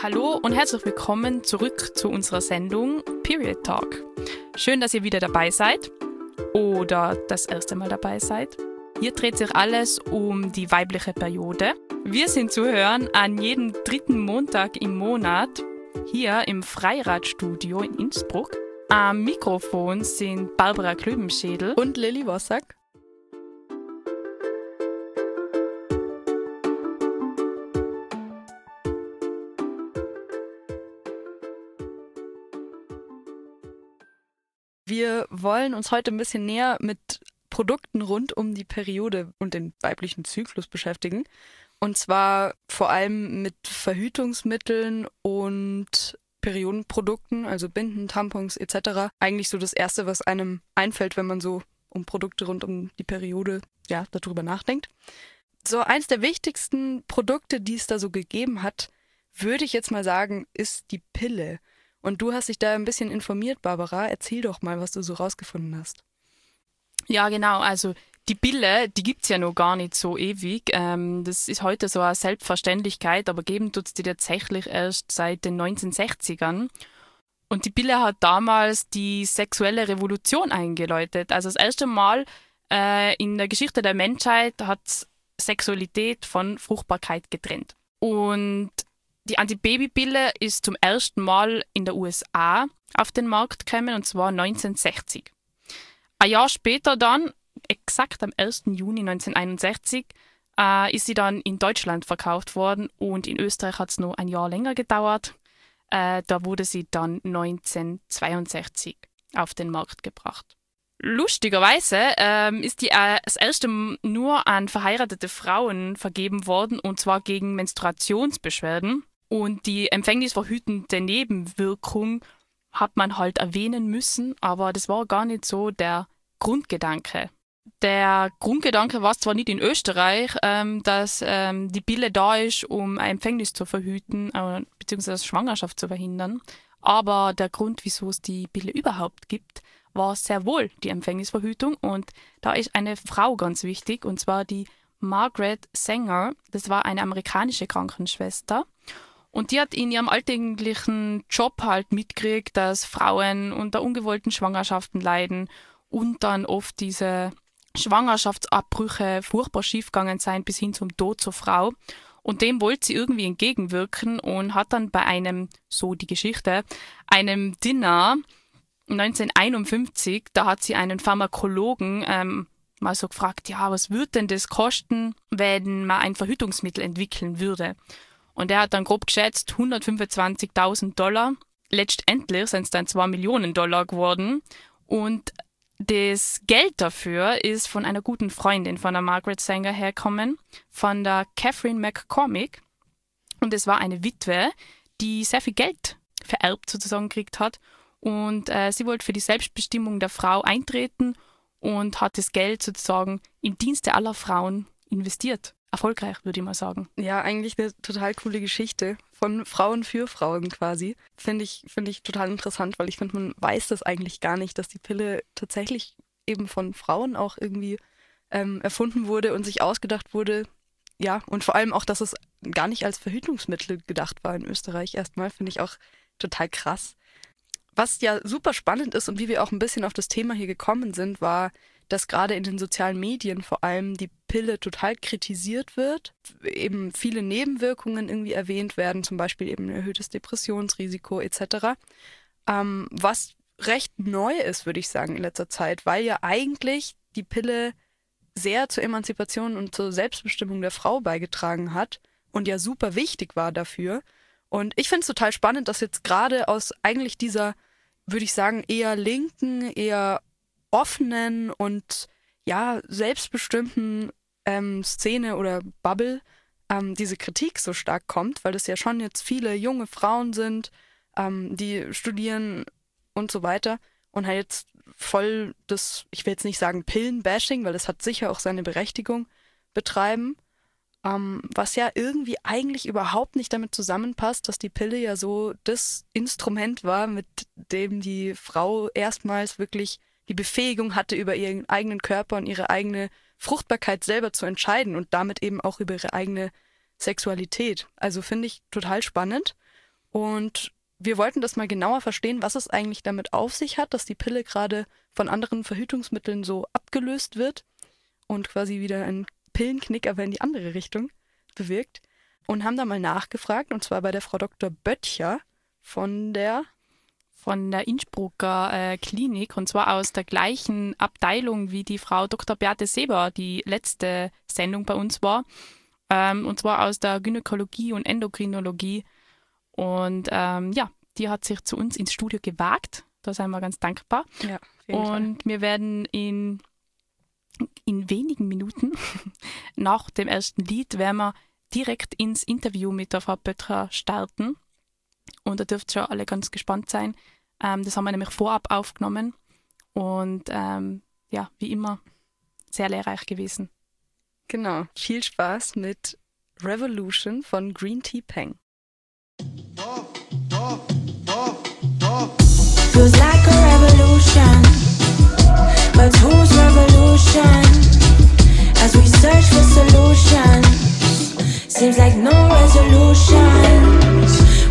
Hallo und herzlich willkommen zurück zu unserer Sendung Period Talk. Schön, dass ihr wieder dabei seid oder das erste Mal dabei seid. Hier dreht sich alles um die weibliche Periode. Wir sind zu hören an jedem dritten Montag im Monat hier im Freiradstudio in Innsbruck. Am Mikrofon sind Barbara Klöbenschädel und Lilly Wossack. Wir wollen uns heute ein bisschen näher mit Produkten rund um die Periode und den weiblichen Zyklus beschäftigen. Und zwar vor allem mit Verhütungsmitteln und Periodenprodukten, also Binden, Tampons etc. Eigentlich so das Erste, was einem einfällt, wenn man so um Produkte rund um die Periode ja darüber nachdenkt. So eins der wichtigsten Produkte, die es da so gegeben hat, würde ich jetzt mal sagen, ist die Pille. Und du hast dich da ein bisschen informiert, Barbara. Erzähl doch mal, was du so rausgefunden hast. Ja, genau. Also die Pille, die gibt es ja noch gar nicht so ewig. Ähm, das ist heute so eine Selbstverständlichkeit, aber geben tut es die tatsächlich erst seit den 1960ern. Und die Pille hat damals die sexuelle Revolution eingeläutet. Also das erste Mal äh, in der Geschichte der Menschheit hat Sexualität von Fruchtbarkeit getrennt. Und die Antibabypille ist zum ersten Mal in der USA auf den Markt gekommen und zwar 1960. Ein Jahr später dann, exakt am 1. Juni 1961, äh, ist sie dann in Deutschland verkauft worden und in Österreich hat es noch ein Jahr länger gedauert. Äh, da wurde sie dann 1962 auf den Markt gebracht. Lustigerweise ähm, ist die äh, das erste nur an verheiratete Frauen vergeben worden und zwar gegen Menstruationsbeschwerden. Und die empfängnisverhütende Nebenwirkung hat man halt erwähnen müssen, aber das war gar nicht so der Grundgedanke. Der Grundgedanke war zwar nicht in Österreich, ähm, dass ähm, die Pille da ist, um ein Empfängnis zu verhüten, äh, beziehungsweise Schwangerschaft zu verhindern, aber der Grund, wieso es die Pille überhaupt gibt, war sehr wohl die Empfängnisverhütung und da ist eine Frau ganz wichtig und zwar die Margaret Sanger. Das war eine amerikanische Krankenschwester und die hat in ihrem alltäglichen Job halt mitgekriegt, dass Frauen unter ungewollten Schwangerschaften leiden und dann oft diese Schwangerschaftsabbrüche furchtbar schiefgegangen sein bis hin zum Tod zur Frau. Und dem wollte sie irgendwie entgegenwirken und hat dann bei einem, so die Geschichte, einem Dinner 1951, da hat sie einen Pharmakologen ähm, mal so gefragt, ja, was würde denn das kosten, wenn man ein Verhütungsmittel entwickeln würde? Und er hat dann grob geschätzt 125.000 Dollar. Letztendlich sind es dann 2 Millionen Dollar geworden. Und das Geld dafür ist von einer guten Freundin von der Margaret Sanger herkommen, von der Catherine McCormick. Und es war eine Witwe, die sehr viel Geld vererbt sozusagen gekriegt hat. Und äh, sie wollte für die Selbstbestimmung der Frau eintreten und hat das Geld sozusagen im Dienste aller Frauen investiert erfolgreich, würde ich mal sagen. Ja, eigentlich eine total coole Geschichte von Frauen für Frauen quasi. Finde ich, finde ich total interessant, weil ich finde, man weiß das eigentlich gar nicht, dass die Pille tatsächlich eben von Frauen auch irgendwie ähm, erfunden wurde und sich ausgedacht wurde. Ja, und vor allem auch, dass es gar nicht als Verhütungsmittel gedacht war in Österreich erstmal, finde ich auch total krass. Was ja super spannend ist und wie wir auch ein bisschen auf das Thema hier gekommen sind, war, dass gerade in den sozialen Medien vor allem die Pille total kritisiert wird, eben viele Nebenwirkungen irgendwie erwähnt werden, zum Beispiel eben ein erhöhtes Depressionsrisiko etc. Ähm, was recht neu ist, würde ich sagen, in letzter Zeit, weil ja eigentlich die Pille sehr zur Emanzipation und zur Selbstbestimmung der Frau beigetragen hat und ja super wichtig war dafür. Und ich finde es total spannend, dass jetzt gerade aus eigentlich dieser, würde ich sagen, eher linken, eher offenen und ja, selbstbestimmten ähm, Szene oder Bubble ähm, diese Kritik so stark kommt, weil das ja schon jetzt viele junge Frauen sind, ähm, die studieren und so weiter. Und halt jetzt voll das, ich will jetzt nicht sagen Pillenbashing, weil das hat sicher auch seine Berechtigung, betreiben, ähm, was ja irgendwie eigentlich überhaupt nicht damit zusammenpasst, dass die Pille ja so das Instrument war, mit dem die Frau erstmals wirklich die Befähigung hatte, über ihren eigenen Körper und ihre eigene Fruchtbarkeit selber zu entscheiden und damit eben auch über ihre eigene Sexualität. Also finde ich total spannend. Und wir wollten das mal genauer verstehen, was es eigentlich damit auf sich hat, dass die Pille gerade von anderen Verhütungsmitteln so abgelöst wird und quasi wieder ein Pillenknick, aber in die andere Richtung bewirkt. Und haben da mal nachgefragt, und zwar bei der Frau Dr. Böttcher von der von der Innsbrucker äh, Klinik und zwar aus der gleichen Abteilung wie die Frau Dr. Beate Seber, die letzte Sendung bei uns war. Ähm, und zwar aus der Gynäkologie und Endokrinologie. Und ähm, ja, die hat sich zu uns ins Studio gewagt. Da sind wir ganz dankbar. Ja, und wir werden in, in wenigen Minuten nach dem ersten Lied werden wir direkt ins Interview mit der Frau Pöttcher starten. Und da dürft schon alle ganz gespannt sein. Ähm, das haben wir nämlich vorab aufgenommen. Und ähm, ja, wie immer, sehr lehrreich gewesen. Genau. Viel Spaß mit Revolution von Green Tea Peng. Feels like a revolution, but whose revolution? As we search for solutions, seems like no resolutions.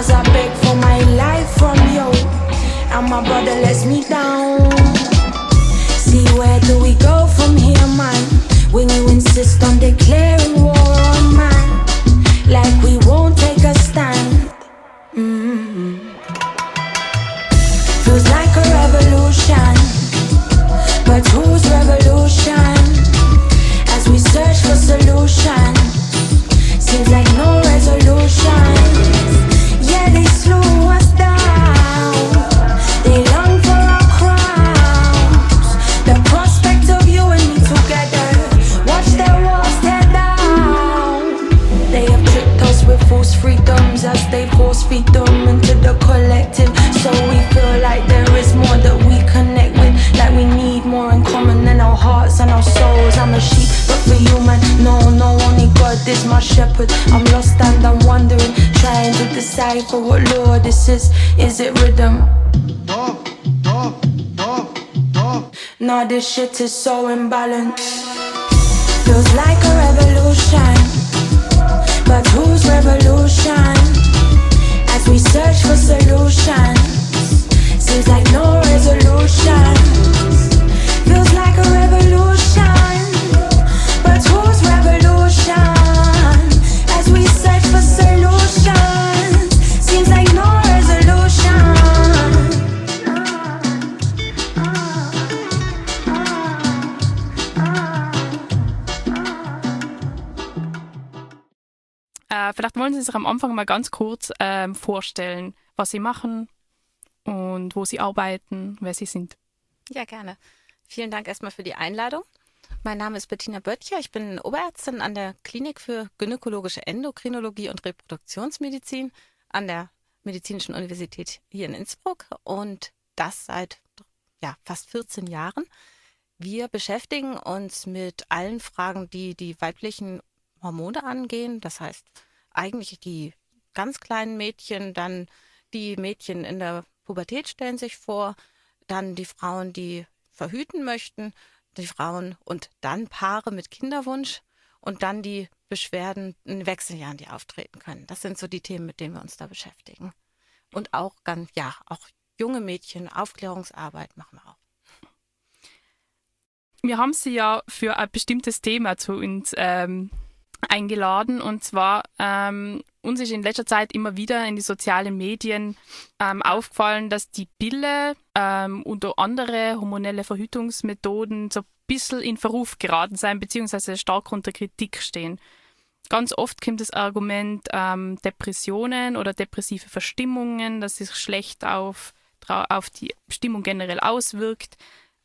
As I beg for my life from you, and my brother lets me down. See where do we go from here, man? When you insist on declaring war on man, like we won't take a stand. Mm-hmm. Feels like a revolution, but whose revolution? As we search for solutions, seems like no resolution. This shit is so imbalanced. Feels like a revolution. But whose revolution? As we search for solutions, seems like no resolution. Feels like a revolution. Wollen Sie sich am Anfang mal ganz kurz ähm, vorstellen, was Sie machen und wo Sie arbeiten, wer Sie sind. Ja, gerne. Vielen Dank erstmal für die Einladung. Mein Name ist Bettina Böttcher. Ich bin Oberärztin an der Klinik für gynäkologische Endokrinologie und Reproduktionsmedizin an der Medizinischen Universität hier in Innsbruck und das seit ja, fast 14 Jahren. Wir beschäftigen uns mit allen Fragen, die die weiblichen Hormone angehen. Das heißt, eigentlich die ganz kleinen Mädchen, dann die Mädchen in der Pubertät stellen sich vor, dann die Frauen, die verhüten möchten, die Frauen und dann Paare mit Kinderwunsch und dann die Beschwerden in Wechseljahren, die auftreten können. Das sind so die Themen, mit denen wir uns da beschäftigen. Und auch ganz, ja, auch junge Mädchen, Aufklärungsarbeit machen wir auch. Wir haben Sie ja für ein bestimmtes Thema zu uns ähm, eingeladen und zwar ähm, uns ist in letzter Zeit immer wieder in die sozialen Medien ähm, aufgefallen, dass die Pille ähm, auch andere hormonelle Verhütungsmethoden so ein bisschen in Verruf geraten sein, beziehungsweise stark unter Kritik stehen. Ganz oft kommt das Argument ähm, Depressionen oder depressive Verstimmungen, dass sich schlecht auf, auf die Stimmung generell auswirkt.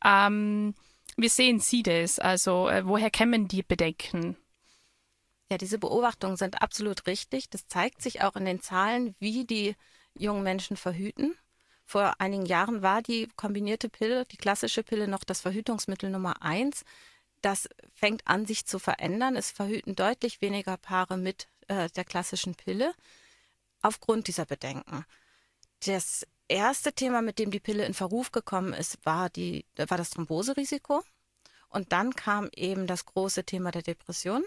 Ähm, wie sehen Sie das? Also, äh, woher kämen die Bedenken? Ja, diese Beobachtungen sind absolut richtig. Das zeigt sich auch in den Zahlen, wie die jungen Menschen verhüten. Vor einigen Jahren war die kombinierte Pille, die klassische Pille, noch das Verhütungsmittel Nummer eins. Das fängt an, sich zu verändern. Es verhüten deutlich weniger Paare mit äh, der klassischen Pille aufgrund dieser Bedenken. Das erste Thema, mit dem die Pille in Verruf gekommen ist, war, die, war das Thromboserisiko. Und dann kam eben das große Thema der Depression.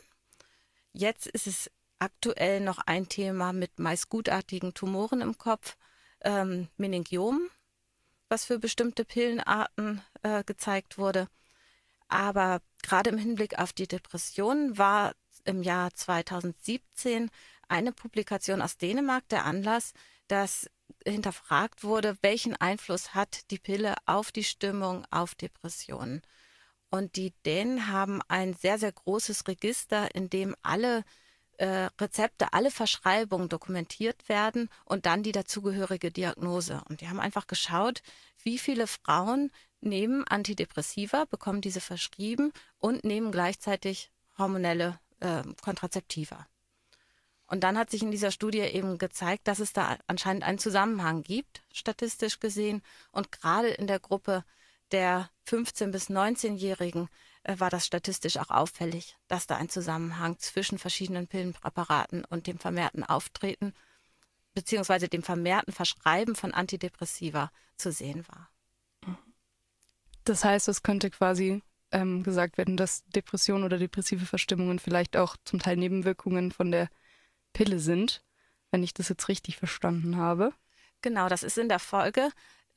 Jetzt ist es aktuell noch ein Thema mit meist gutartigen Tumoren im Kopf, ähm, Meningiom, was für bestimmte Pillenarten äh, gezeigt wurde. Aber gerade im Hinblick auf die Depression war im Jahr 2017 eine Publikation aus Dänemark der Anlass, dass hinterfragt wurde, welchen Einfluss hat die Pille auf die Stimmung, auf Depressionen. Und die Dänen haben ein sehr, sehr großes Register, in dem alle äh, Rezepte, alle Verschreibungen dokumentiert werden und dann die dazugehörige Diagnose. Und die haben einfach geschaut, wie viele Frauen nehmen Antidepressiva, bekommen diese verschrieben und nehmen gleichzeitig hormonelle äh, Kontrazeptiva. Und dann hat sich in dieser Studie eben gezeigt, dass es da anscheinend einen Zusammenhang gibt, statistisch gesehen. Und gerade in der Gruppe der 15- bis 19-Jährigen äh, war das statistisch auch auffällig, dass da ein Zusammenhang zwischen verschiedenen Pillenpräparaten und dem vermehrten Auftreten beziehungsweise dem vermehrten Verschreiben von Antidepressiva zu sehen war. Das heißt, es könnte quasi ähm, gesagt werden, dass Depressionen oder depressive Verstimmungen vielleicht auch zum Teil Nebenwirkungen von der Pille sind, wenn ich das jetzt richtig verstanden habe. Genau, das ist in der Folge.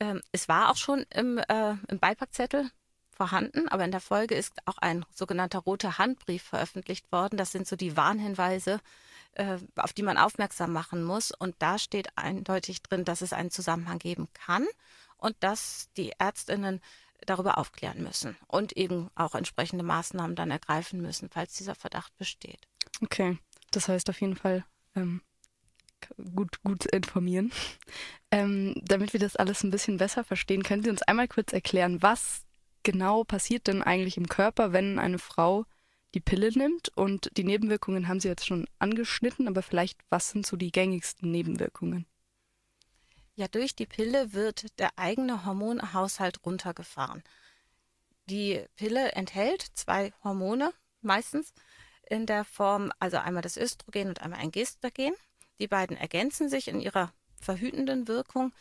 Ähm, es war auch schon im, äh, im Beipackzettel vorhanden, aber in der Folge ist auch ein sogenannter roter Handbrief veröffentlicht worden. Das sind so die Warnhinweise, äh, auf die man aufmerksam machen muss. Und da steht eindeutig drin, dass es einen Zusammenhang geben kann und dass die Ärztinnen darüber aufklären müssen und eben auch entsprechende Maßnahmen dann ergreifen müssen, falls dieser Verdacht besteht. Okay, das heißt auf jeden Fall ähm, gut, gut informieren. Ähm, damit wir das alles ein bisschen besser verstehen, können Sie uns einmal kurz erklären, was genau passiert denn eigentlich im Körper, wenn eine Frau die Pille nimmt? Und die Nebenwirkungen haben Sie jetzt schon angeschnitten, aber vielleicht, was sind so die gängigsten Nebenwirkungen? Ja, durch die Pille wird der eigene Hormonhaushalt runtergefahren. Die Pille enthält zwei Hormone meistens in der Form, also einmal das Östrogen und einmal ein Gestagen. Die beiden ergänzen sich in ihrer verhütenden Wirkung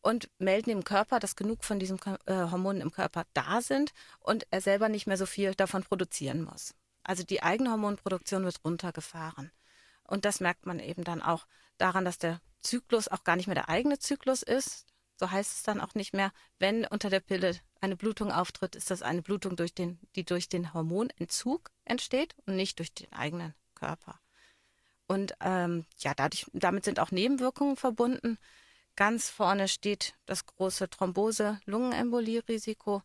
und melden dem Körper, dass genug von diesen äh, Hormonen im Körper da sind und er selber nicht mehr so viel davon produzieren muss. Also die eigene Hormonproduktion wird runtergefahren. Und das merkt man eben dann auch daran, dass der Zyklus auch gar nicht mehr der eigene Zyklus ist. So heißt es dann auch nicht mehr, wenn unter der Pille eine Blutung auftritt, ist das eine Blutung, durch den, die durch den Hormonentzug entsteht und nicht durch den eigenen Körper. Und ähm, ja, dadurch, damit sind auch Nebenwirkungen verbunden. Ganz vorne steht das große Thrombose-Lungenembolie-Risiko.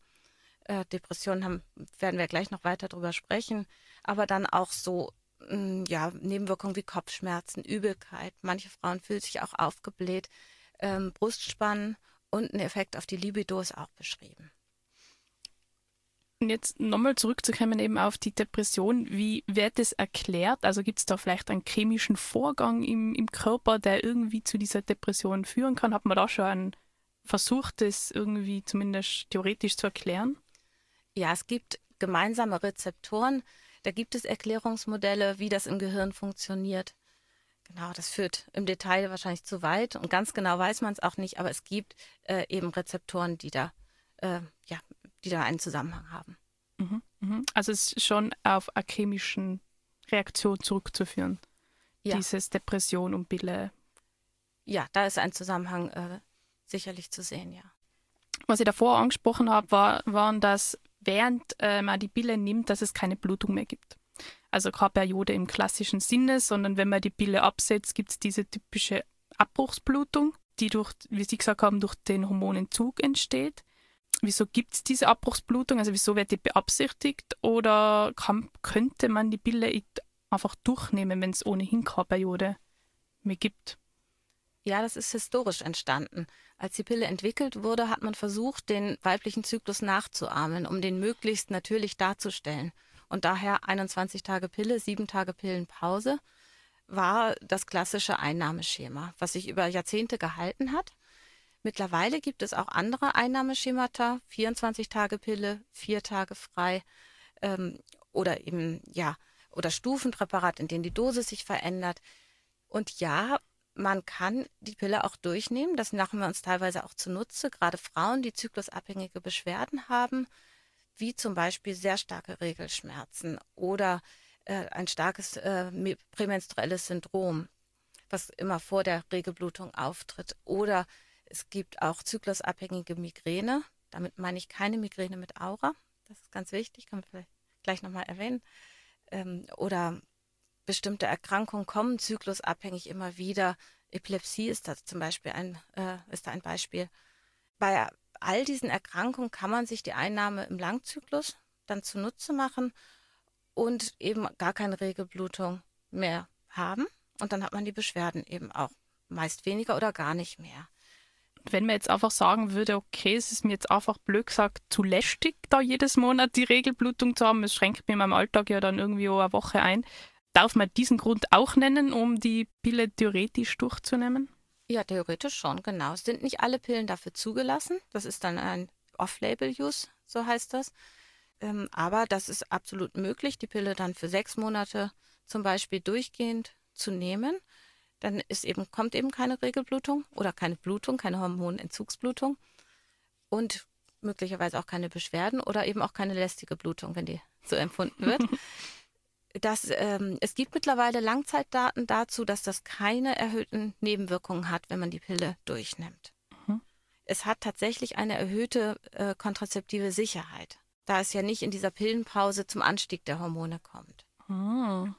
Äh, Depressionen haben, werden wir gleich noch weiter drüber sprechen. Aber dann auch so mh, mm, ja, Nebenwirkungen wie Kopfschmerzen, Übelkeit. Manche Frauen fühlen sich auch aufgebläht. Ähm, Brustspannen und ein Effekt auf die Libido ist auch beschrieben. Und jetzt nochmal zurückzukommen eben auf die Depression, wie wird das erklärt? Also gibt es da vielleicht einen chemischen Vorgang im, im Körper, der irgendwie zu dieser Depression führen kann? Hat man da schon einen Versuch, das irgendwie zumindest theoretisch zu erklären? Ja, es gibt gemeinsame Rezeptoren. Da gibt es Erklärungsmodelle, wie das im Gehirn funktioniert. Genau, das führt im Detail wahrscheinlich zu weit und ganz genau weiß man es auch nicht, aber es gibt äh, eben Rezeptoren, die da äh, ja, die da einen Zusammenhang haben. Mhm, mhm. Also es ist schon auf eine chemische Reaktion zurückzuführen. Ja. Dieses Depression und Bille. Ja, da ist ein Zusammenhang äh, sicherlich zu sehen, ja. Was ich davor angesprochen habe, war, waren, dass während äh, man die Bille nimmt, dass es keine Blutung mehr gibt. Also keine Periode im klassischen Sinne, sondern wenn man die Bille absetzt, gibt es diese typische Abbruchsblutung, die durch, wie Sie gesagt haben, durch den Hormonentzug entsteht wieso gibt es diese Abbruchsblutung? Also wieso wird die beabsichtigt? Oder kann, könnte man die Pille einfach durchnehmen, wenn es ohnehin keine Periode mehr gibt? Ja, das ist historisch entstanden. Als die Pille entwickelt wurde, hat man versucht, den weiblichen Zyklus nachzuahmen, um den möglichst natürlich darzustellen. und daher 21 Tage Pille, sieben Tage Pillenpause war das klassische Einnahmeschema, was sich über Jahrzehnte gehalten hat. Mittlerweile gibt es auch andere Einnahmeschemata, 24 Tage Pille, vier Tage frei ähm, oder eben ja oder Stufenpräparat, in denen die Dosis sich verändert. Und ja, man kann die Pille auch durchnehmen. Das machen wir uns teilweise auch zunutze. Gerade Frauen, die zyklusabhängige Beschwerden haben, wie zum Beispiel sehr starke Regelschmerzen oder äh, ein starkes äh, prämenstruelles Syndrom, was immer vor der Regelblutung auftritt. Oder es gibt auch zyklusabhängige Migräne. Damit meine ich keine Migräne mit Aura. Das ist ganz wichtig, kann man vielleicht gleich nochmal erwähnen. Ähm, oder bestimmte Erkrankungen kommen zyklusabhängig immer wieder. Epilepsie ist da zum Beispiel ein, äh, ist da ein Beispiel. Bei all diesen Erkrankungen kann man sich die Einnahme im Langzyklus dann zunutze machen und eben gar keine Regelblutung mehr haben. Und dann hat man die Beschwerden eben auch meist weniger oder gar nicht mehr. Wenn man jetzt einfach sagen würde, okay, es ist mir jetzt einfach blöd gesagt zu lästig, da jedes Monat die Regelblutung zu haben, es schränkt mir in meinem Alltag ja dann irgendwie auch eine Woche ein, Darf man diesen Grund auch nennen, um die Pille theoretisch durchzunehmen? Ja, theoretisch schon, genau. Es sind nicht alle Pillen dafür zugelassen. Das ist dann ein Off-Label-Use, so heißt das. Ähm, aber das ist absolut möglich, die Pille dann für sechs Monate zum Beispiel durchgehend zu nehmen. Dann ist eben, kommt eben keine Regelblutung oder keine Blutung, keine Hormonentzugsblutung und möglicherweise auch keine Beschwerden oder eben auch keine lästige Blutung, wenn die so empfunden wird. dass ähm, es gibt mittlerweile Langzeitdaten dazu, dass das keine erhöhten Nebenwirkungen hat, wenn man die Pille durchnimmt. Mhm. Es hat tatsächlich eine erhöhte äh, kontrazeptive Sicherheit, da es ja nicht in dieser Pillenpause zum Anstieg der Hormone kommt. Mhm.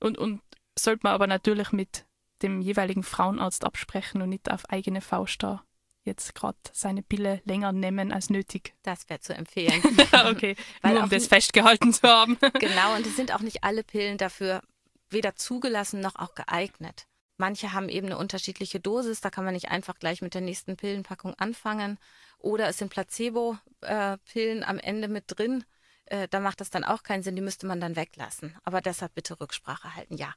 Und, und sollte man aber natürlich mit dem jeweiligen Frauenarzt absprechen und nicht auf eigene Faust da jetzt gerade seine Pille länger nehmen als nötig. Das wäre zu empfehlen. okay, Weil nur um das festgehalten zu haben. genau, und es sind auch nicht alle Pillen dafür weder zugelassen noch auch geeignet. Manche haben eben eine unterschiedliche Dosis, da kann man nicht einfach gleich mit der nächsten Pillenpackung anfangen. Oder es sind Placebo-Pillen am Ende mit drin. Äh, da macht das dann auch keinen Sinn, die müsste man dann weglassen. Aber deshalb bitte Rücksprache halten, ja.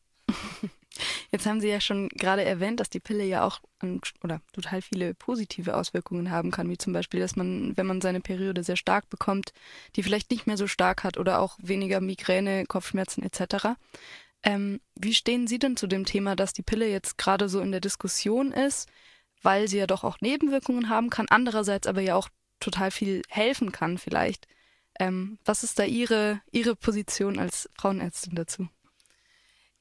Jetzt haben Sie ja schon gerade erwähnt, dass die Pille ja auch oder total viele positive Auswirkungen haben kann, wie zum Beispiel, dass man, wenn man seine Periode sehr stark bekommt, die vielleicht nicht mehr so stark hat oder auch weniger Migräne, Kopfschmerzen etc. Ähm, wie stehen Sie denn zu dem Thema, dass die Pille jetzt gerade so in der Diskussion ist, weil sie ja doch auch Nebenwirkungen haben kann, andererseits aber ja auch total viel helfen kann vielleicht? Ähm, was ist da Ihre, Ihre Position als Frauenärztin dazu?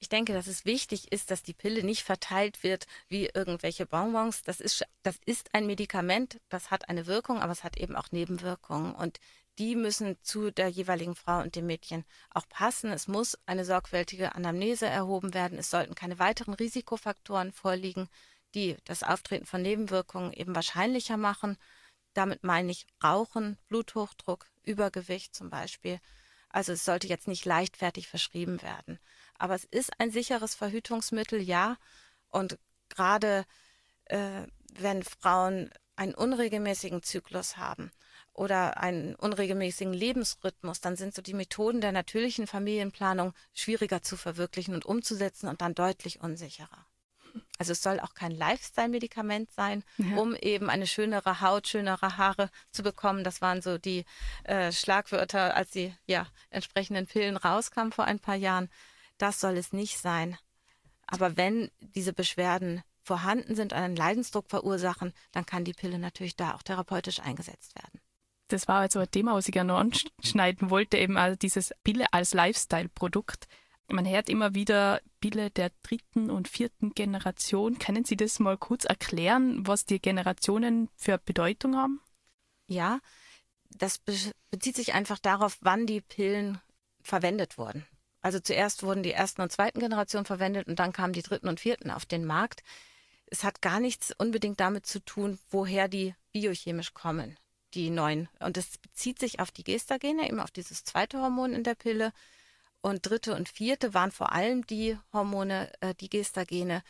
Ich denke, dass es wichtig ist, dass die Pille nicht verteilt wird wie irgendwelche Bonbons. Das ist, das ist ein Medikament, das hat eine Wirkung, aber es hat eben auch Nebenwirkungen. Und die müssen zu der jeweiligen Frau und dem Mädchen auch passen. Es muss eine sorgfältige Anamnese erhoben werden. Es sollten keine weiteren Risikofaktoren vorliegen, die das Auftreten von Nebenwirkungen eben wahrscheinlicher machen. Damit meine ich Rauchen, Bluthochdruck, Übergewicht zum Beispiel. Also es sollte jetzt nicht leichtfertig verschrieben werden. Aber es ist ein sicheres Verhütungsmittel, ja. Und gerade äh, wenn Frauen einen unregelmäßigen Zyklus haben oder einen unregelmäßigen Lebensrhythmus, dann sind so die Methoden der natürlichen Familienplanung schwieriger zu verwirklichen und umzusetzen und dann deutlich unsicherer. Also es soll auch kein Lifestyle-Medikament sein, ja. um eben eine schönere Haut, schönere Haare zu bekommen. Das waren so die äh, Schlagwörter, als die ja, entsprechenden Pillen rauskamen vor ein paar Jahren. Das soll es nicht sein. Aber wenn diese Beschwerden vorhanden sind, einen Leidensdruck verursachen, dann kann die Pille natürlich da auch therapeutisch eingesetzt werden. Das war also ein Thema, was ich gerne anschneiden wollte, eben also dieses Pille als Lifestyle-Produkt. Man hört immer wieder Pille der dritten und vierten Generation. Können Sie das mal kurz erklären, was die Generationen für Bedeutung haben? Ja, das bezieht sich einfach darauf, wann die Pillen verwendet wurden. Also zuerst wurden die ersten und zweiten Generationen verwendet und dann kamen die dritten und vierten auf den Markt. Es hat gar nichts unbedingt damit zu tun, woher die biochemisch kommen, die neuen. Und es bezieht sich auf die Gestagene, eben auf dieses zweite Hormon in der Pille. Und dritte und vierte waren vor allem die Hormone, äh, die Gestagene,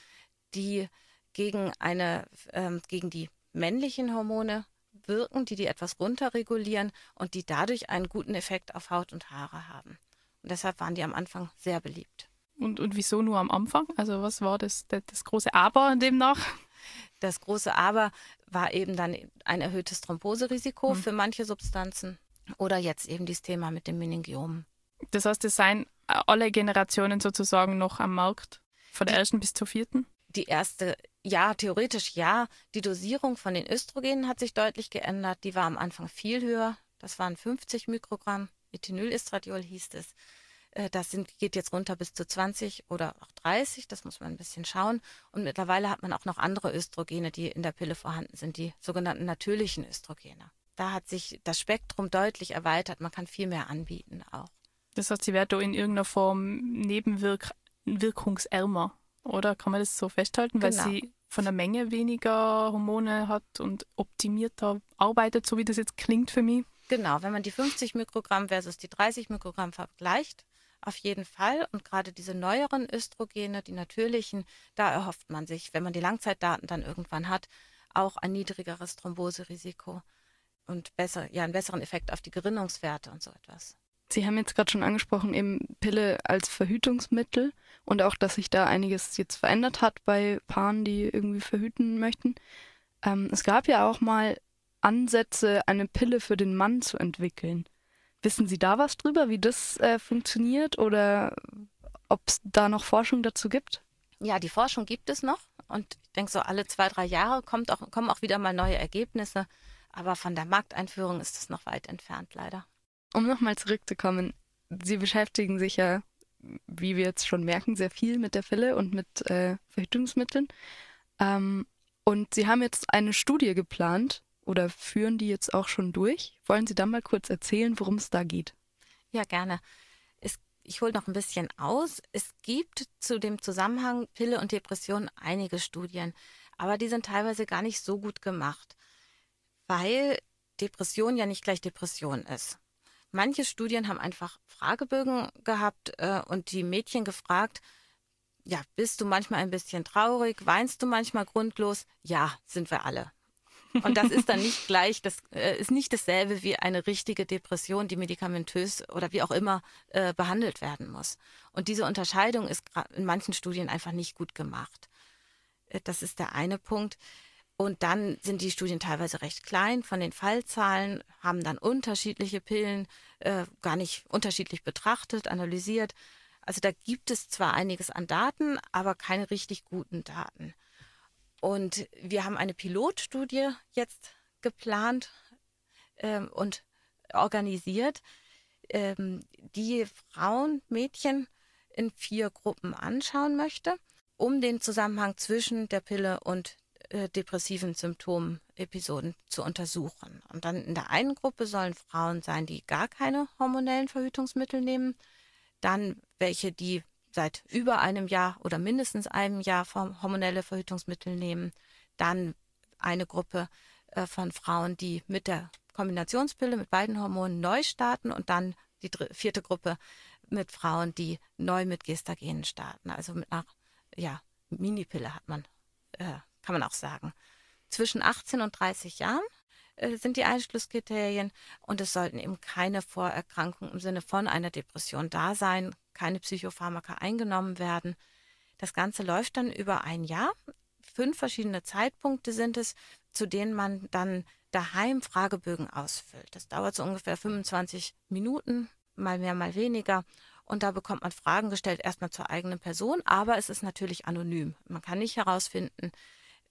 die gegen eine, ähm, gegen die männlichen Hormone wirken, die die etwas runterregulieren und die dadurch einen guten Effekt auf Haut und Haare haben. Und deshalb waren die am Anfang sehr beliebt. Und, und wieso nur am Anfang? Also was war das, das, das große Aber demnach? Das große Aber war eben dann ein erhöhtes Thromboserisiko Hm. für manche Substanzen oder jetzt eben dieses Thema mit dem Meningiom. Das heißt, es seien alle Generationen sozusagen noch am Markt, von der ersten bis zur vierten? Die erste, ja, theoretisch ja. Die Dosierung von den Östrogenen hat sich deutlich geändert. Die war am Anfang viel höher. Das waren 50 Mikrogramm. Ethinylestradiol hieß es. Äh, Das sind, geht jetzt runter bis zu 20 oder auch 30. Das muss man ein bisschen schauen. Und mittlerweile hat man auch noch andere Östrogene, die in der Pille vorhanden sind, die sogenannten natürlichen Östrogene. Da hat sich das Spektrum deutlich erweitert. Man kann viel mehr anbieten auch. Das heißt, sie wird da in irgendeiner Form nebenwirkungsärmer, oder? Kann man das so festhalten, weil Genau. sie von der Menge weniger Hormone hat und optimierter arbeitet, so wie das jetzt klingt für mich? Genau, wenn man die 50 Mikrogramm versus die 30 Mikrogramm vergleicht, auf jeden Fall. Und gerade diese neueren Östrogene, die natürlichen, da erhofft man sich, wenn man die Langzeitdaten dann irgendwann hat, auch ein niedrigeres Thromboserisiko und besser, ja, einen besseren Effekt auf die Gerinnungswerte und so etwas. Sie haben jetzt gerade schon angesprochen, eben Pille als Verhütungsmittel und auch, dass sich da einiges jetzt verändert hat bei Paaren, die irgendwie verhüten möchten. Ähm, es gab ja auch mal Ansätze, eine Pille für den Mann zu entwickeln. Wissen Sie da was drüber, wie das äh, funktioniert oder ob es da noch Forschung dazu gibt? Ja, die Forschung gibt es noch und ich denke, so alle zwei, drei Jahre kommt auch, kommen auch wieder mal neue Ergebnisse. Aber von der Markteinführung ist es noch weit entfernt, leider. Um nochmal zurückzukommen, Sie beschäftigen sich ja, wie wir jetzt schon merken, sehr viel mit der Pille und mit äh, Verhütungsmitteln. Ähm, und Sie haben jetzt eine Studie geplant oder führen die jetzt auch schon durch. Wollen Sie da mal kurz erzählen, worum es da geht? Ja, gerne. Es, ich hole noch ein bisschen aus. Es gibt zu dem Zusammenhang Pille und Depression einige Studien, aber die sind teilweise gar nicht so gut gemacht, weil Depression ja nicht gleich Depression ist. Manche Studien haben einfach Fragebögen gehabt äh, und die Mädchen gefragt, ja, bist du manchmal ein bisschen traurig? Weinst du manchmal grundlos? Ja, sind wir alle. Und das ist dann nicht gleich, das äh, ist nicht dasselbe wie eine richtige Depression, die medikamentös oder wie auch immer äh, behandelt werden muss. Und diese Unterscheidung ist in manchen Studien einfach nicht gut gemacht. Äh, das ist der eine Punkt. Und dann sind die Studien teilweise recht klein von den Fallzahlen, haben dann unterschiedliche Pillen äh, gar nicht unterschiedlich betrachtet, analysiert. Also da gibt es zwar einiges an Daten, aber keine richtig guten Daten. Und wir haben eine Pilotstudie jetzt geplant ähm, und organisiert, ähm, die Frauen, Mädchen in vier Gruppen anschauen möchte, um den Zusammenhang zwischen der Pille und äh, depressiven Symptomen, Episoden zu untersuchen. Und dann in der einen Gruppe sollen Frauen sein, die gar keine hormonellen Verhütungsmittel nehmen, dann welche, die seit über einem Jahr oder mindestens einem Jahr hormonelle Verhütungsmittel nehmen, dann eine Gruppe äh, von Frauen, die mit der Kombinationspille mit beiden Hormonen neu starten und dann die vierte Gruppe mit Frauen, die neu mit Gestagenen starten, also mit einer ja, Minipille hat man, äh, kann man auch sagen. Zwischen 18 und 30 Jahren äh, sind die Einschlusskriterien und es sollten eben keine Vorerkrankungen im Sinne von einer Depression da sein, keine Psychopharmaka eingenommen werden. Das Ganze läuft dann über ein Jahr. Fünf verschiedene Zeitpunkte sind es, zu denen man dann daheim Fragebögen ausfüllt. Das dauert so ungefähr 25 Minuten, mal mehr, mal weniger. Und da bekommt man Fragen gestellt, erstmal zur eigenen Person, aber es ist natürlich anonym. Man kann nicht herausfinden,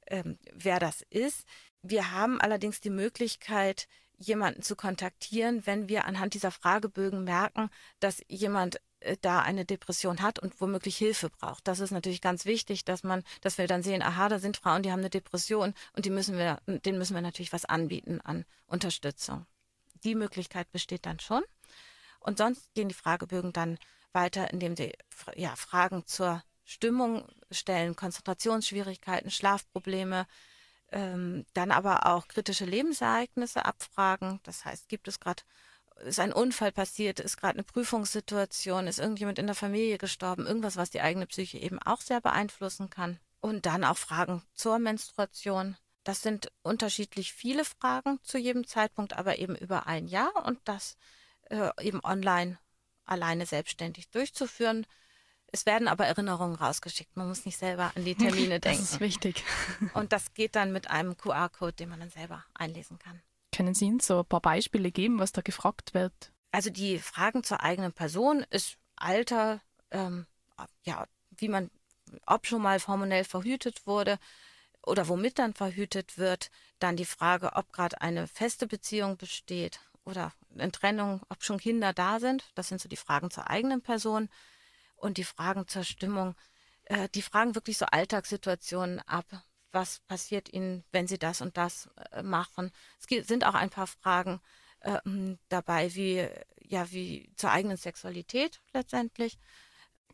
ähm, wer das ist. Wir haben allerdings die Möglichkeit, jemanden zu kontaktieren, wenn wir anhand dieser Fragebögen merken, dass jemand äh, da eine Depression hat und womöglich Hilfe braucht. Das ist natürlich ganz wichtig, dass man, dass wir dann sehen, aha, da sind Frauen, die haben eine Depression und die müssen wir, denen müssen wir natürlich was anbieten an Unterstützung. Die Möglichkeit besteht dann schon. Und sonst gehen die Fragebögen dann weiter, indem sie ja, Fragen zur Stimmung stellen, Konzentrationsschwierigkeiten, Schlafprobleme, ähm, dann aber auch kritische Lebensereignisse abfragen. Das heißt, gibt es gerade, ist ein Unfall passiert, ist gerade eine Prüfungssituation, ist irgendjemand in der Familie gestorben, irgendwas, was die eigene Psyche eben auch sehr beeinflussen kann. Und dann auch Fragen zur Menstruation. Das sind unterschiedlich viele Fragen zu jedem Zeitpunkt, aber eben über ein Jahr und das äh, eben online alleine selbstständig durchzuführen. Es werden aber Erinnerungen rausgeschickt. Man muss nicht selber an die Termine denken. Das ist wichtig. Und das geht dann mit einem QR-Code, den man dann selber einlesen kann. Können Sie uns so ein paar Beispiele geben, was da gefragt wird? Also die Fragen zur eigenen Person ist Alter, ähm, ja, wie man, ob schon mal hormonell verhütet wurde oder womit dann verhütet wird. Dann die Frage, ob gerade eine feste Beziehung besteht oder eine Trennung, ob schon Kinder da sind. Das sind so die Fragen zur eigenen Person und die Fragen zur Stimmung. Äh, die fragen wirklich so Alltagssituationen ab. Was passiert ihnen, wenn sie das und das äh, machen? Es sind auch ein paar Fragen äh, dabei, wie, ja, wie zur eigenen Sexualität letztendlich.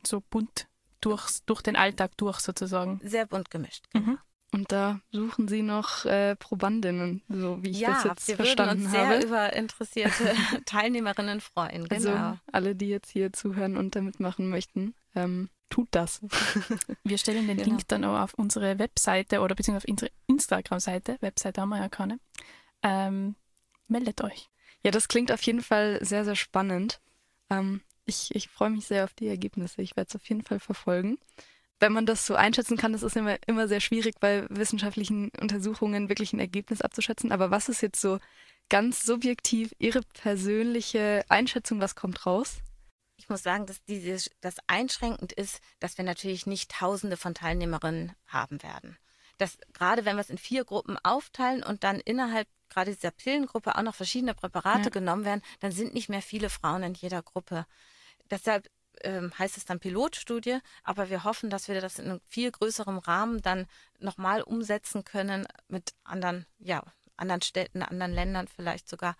So bunt durch, durch den Alltag durch sozusagen. Sehr bunt gemischt, genau. Mhm. Und da suchen Sie noch äh, Probandinnen, so wie ich ja, das jetzt wir verstanden würden uns habe. sehr über interessierte Teilnehmerinnen freuen. Genau. Also alle, die jetzt hier zuhören und damit machen möchten, ähm, tut das. Wir stellen den Genau. Link dann auch auf unsere Webseite oder beziehungsweise auf unsere Instagram-Seite. Webseite haben wir ja keine. Ähm, meldet euch. Ja, das klingt auf jeden Fall sehr, sehr spannend. Ähm, ich, ich freue mich sehr auf die Ergebnisse. Ich werde es auf jeden Fall verfolgen. Wenn man das so einschätzen kann, das ist immer, immer sehr schwierig, bei wissenschaftlichen Untersuchungen wirklich ein Ergebnis abzuschätzen. Aber was ist jetzt so ganz subjektiv Ihre persönliche Einschätzung? Was kommt raus? Ich muss sagen, dass dieses, das einschränkend ist, dass wir natürlich nicht Tausende von Teilnehmerinnen haben werden. Dass gerade wenn wir es in vier Gruppen aufteilen und dann innerhalb gerade dieser Pillengruppe auch noch verschiedene Präparate Ja. genommen werden, dann sind nicht mehr viele Frauen in jeder Gruppe. Deshalb ähm, heißt es dann Pilotstudie, aber wir hoffen, dass wir das in einem viel größerem Rahmen dann nochmal umsetzen können mit anderen, ja, anderen Städten, anderen Ländern vielleicht sogar.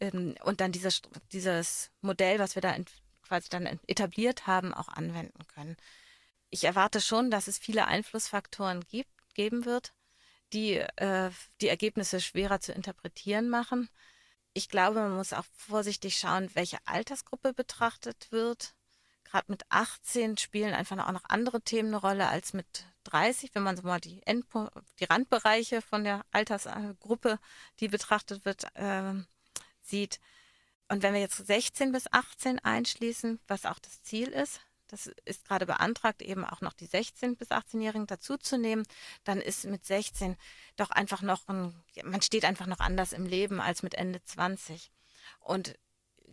Ähm, und dann dieses, dieses Modell, was wir da quasi dann etabliert haben, auch anwenden können. Ich erwarte schon, dass es viele Einflussfaktoren gibt, geben wird, die äh, die Ergebnisse schwerer zu interpretieren machen. Ich glaube, man muss auch vorsichtig schauen, welche Altersgruppe betrachtet wird. Gerade mit 18 spielen einfach auch noch andere Themen eine Rolle als mit 30, wenn man so mal die, Endpo die Randbereiche von der Altersgruppe, die betrachtet wird, ähm, sieht. Und wenn wir jetzt 16 bis 18 einschließen, was auch das Ziel ist, das ist gerade beantragt, eben auch noch die 16- bis 18-Jährigen dazuzunehmen, dann ist mit 16 doch einfach noch ein, man steht einfach noch anders im Leben als mit Ende 20 und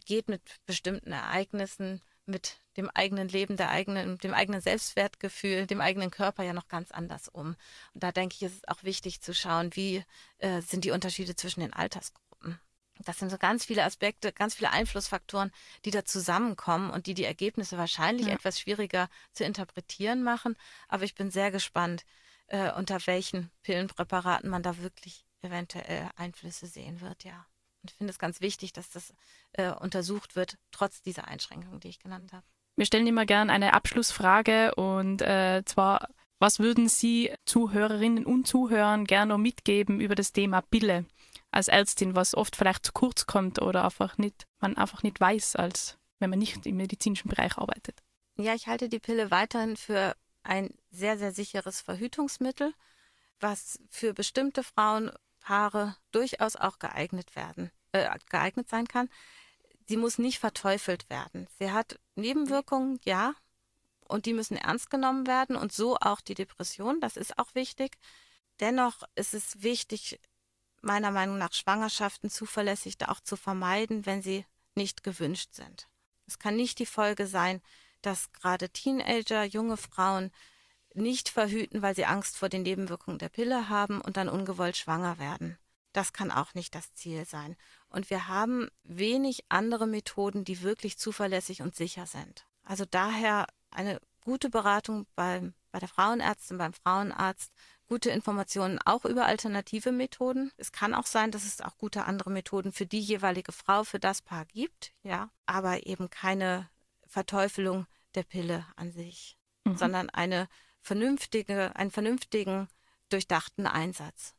geht mit bestimmten Ereignissen, mit dem eigenen Leben, der eigenen, dem eigenen Selbstwertgefühl, dem eigenen Körper ja noch ganz anders um. Und da denke ich, ist es auch wichtig zu schauen, wie äh, sind die Unterschiede zwischen den Altersgruppen. Das sind so ganz viele Aspekte, ganz viele Einflussfaktoren, die da zusammenkommen und die die Ergebnisse wahrscheinlich Ja. etwas schwieriger zu interpretieren machen. Aber ich bin sehr gespannt, äh, unter welchen Pillenpräparaten man da wirklich eventuell Einflüsse sehen wird, ja. Und ich finde es ganz wichtig, dass das äh, untersucht wird, trotz dieser Einschränkungen, die ich genannt habe. Wir stellen immer gern eine Abschlussfrage und äh, zwar, was würden Sie Zuhörerinnen und Zuhörern gerne noch mitgeben über das Thema Pille als Ärztin, was oft vielleicht zu kurz kommt oder einfach nicht, man einfach nicht weiß, als wenn man nicht im medizinischen Bereich arbeitet? Ja, ich halte die Pille weiterhin für ein sehr, sehr sicheres Verhütungsmittel, was für bestimmte Frauenpaare durchaus auch geeignet werden, äh, geeignet sein kann. Sie muss nicht verteufelt werden. Sie hat Nebenwirkungen, ja, und die müssen ernst genommen werden und so auch die Depression, das ist auch wichtig. Dennoch ist es wichtig, meiner Meinung nach Schwangerschaften zuverlässig auch zu vermeiden, wenn sie nicht gewünscht sind. Es kann nicht die Folge sein, dass gerade Teenager, junge Frauen nicht verhüten, weil sie Angst vor den Nebenwirkungen der Pille haben und dann ungewollt schwanger werden. Das kann auch nicht das Ziel sein. Und wir haben wenig andere Methoden, die wirklich zuverlässig und sicher sind. Also daher eine gute Beratung beim, bei der Frauenärztin, beim Frauenarzt, gute Informationen auch über alternative Methoden. Es kann auch sein, dass es auch gute andere Methoden für die jeweilige Frau, für das Paar gibt, ja, aber eben keine Verteufelung der Pille an sich, Mhm. sondern eine vernünftige, einen vernünftigen, durchdachten Einsatz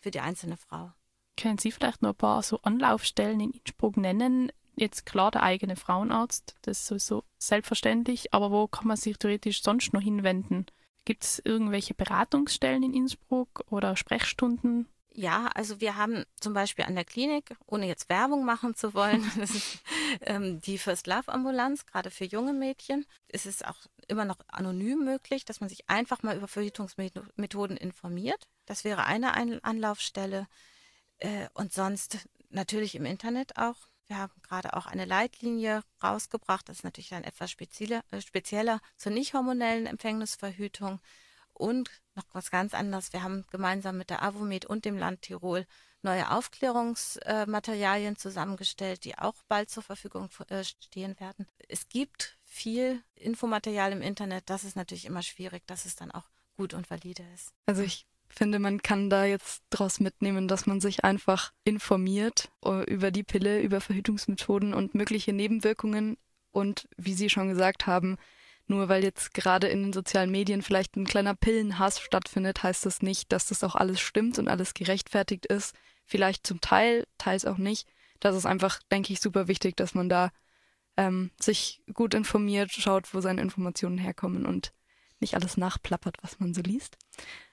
für die einzelne Frau. Können Sie vielleicht noch ein paar so Anlaufstellen in Innsbruck nennen? Jetzt klar der eigene Frauenarzt, das ist sowieso selbstverständlich, aber wo kann man sich theoretisch sonst noch hinwenden? Gibt es irgendwelche Beratungsstellen in Innsbruck oder Sprechstunden? Ja, also wir haben zum Beispiel an der Klinik, ohne jetzt Werbung machen zu wollen, das ist ähm, die First Love Ambulanz, gerade für junge Mädchen. Es ist auch immer noch anonym möglich, dass man sich einfach mal über Verhütungsmethoden informiert. Das wäre eine Anlaufstelle. Äh, und sonst natürlich im Internet auch. Wir haben gerade auch eine Leitlinie rausgebracht. Das ist natürlich dann etwas spezieller, äh, spezieller zur nicht hormonellen Empfängnisverhütung. Und noch was ganz anderes. Wir haben gemeinsam mit der Avomed und dem Land Tirol neue Aufklärungsmaterialien zusammengestellt, die auch bald zur Verfügung äh, stehen werden. Es gibt viel Infomaterial im Internet. Das ist natürlich immer schwierig, dass es dann auch gut und valide ist. Also ich finde, man kann da jetzt draus mitnehmen, dass man sich einfach informiert äh, über die Pille, über Verhütungsmethoden und mögliche Nebenwirkungen. Und wie Sie schon gesagt haben, nur weil jetzt gerade in den sozialen Medien vielleicht ein kleiner Pillenhass stattfindet, heißt das nicht, dass das auch alles stimmt und alles gerechtfertigt ist. Vielleicht zum Teil, teils auch nicht. Das ist einfach, denke ich, super wichtig, dass man da ähm, sich gut informiert, schaut, wo seine Informationen herkommen und nicht alles nachplappert, was man so liest.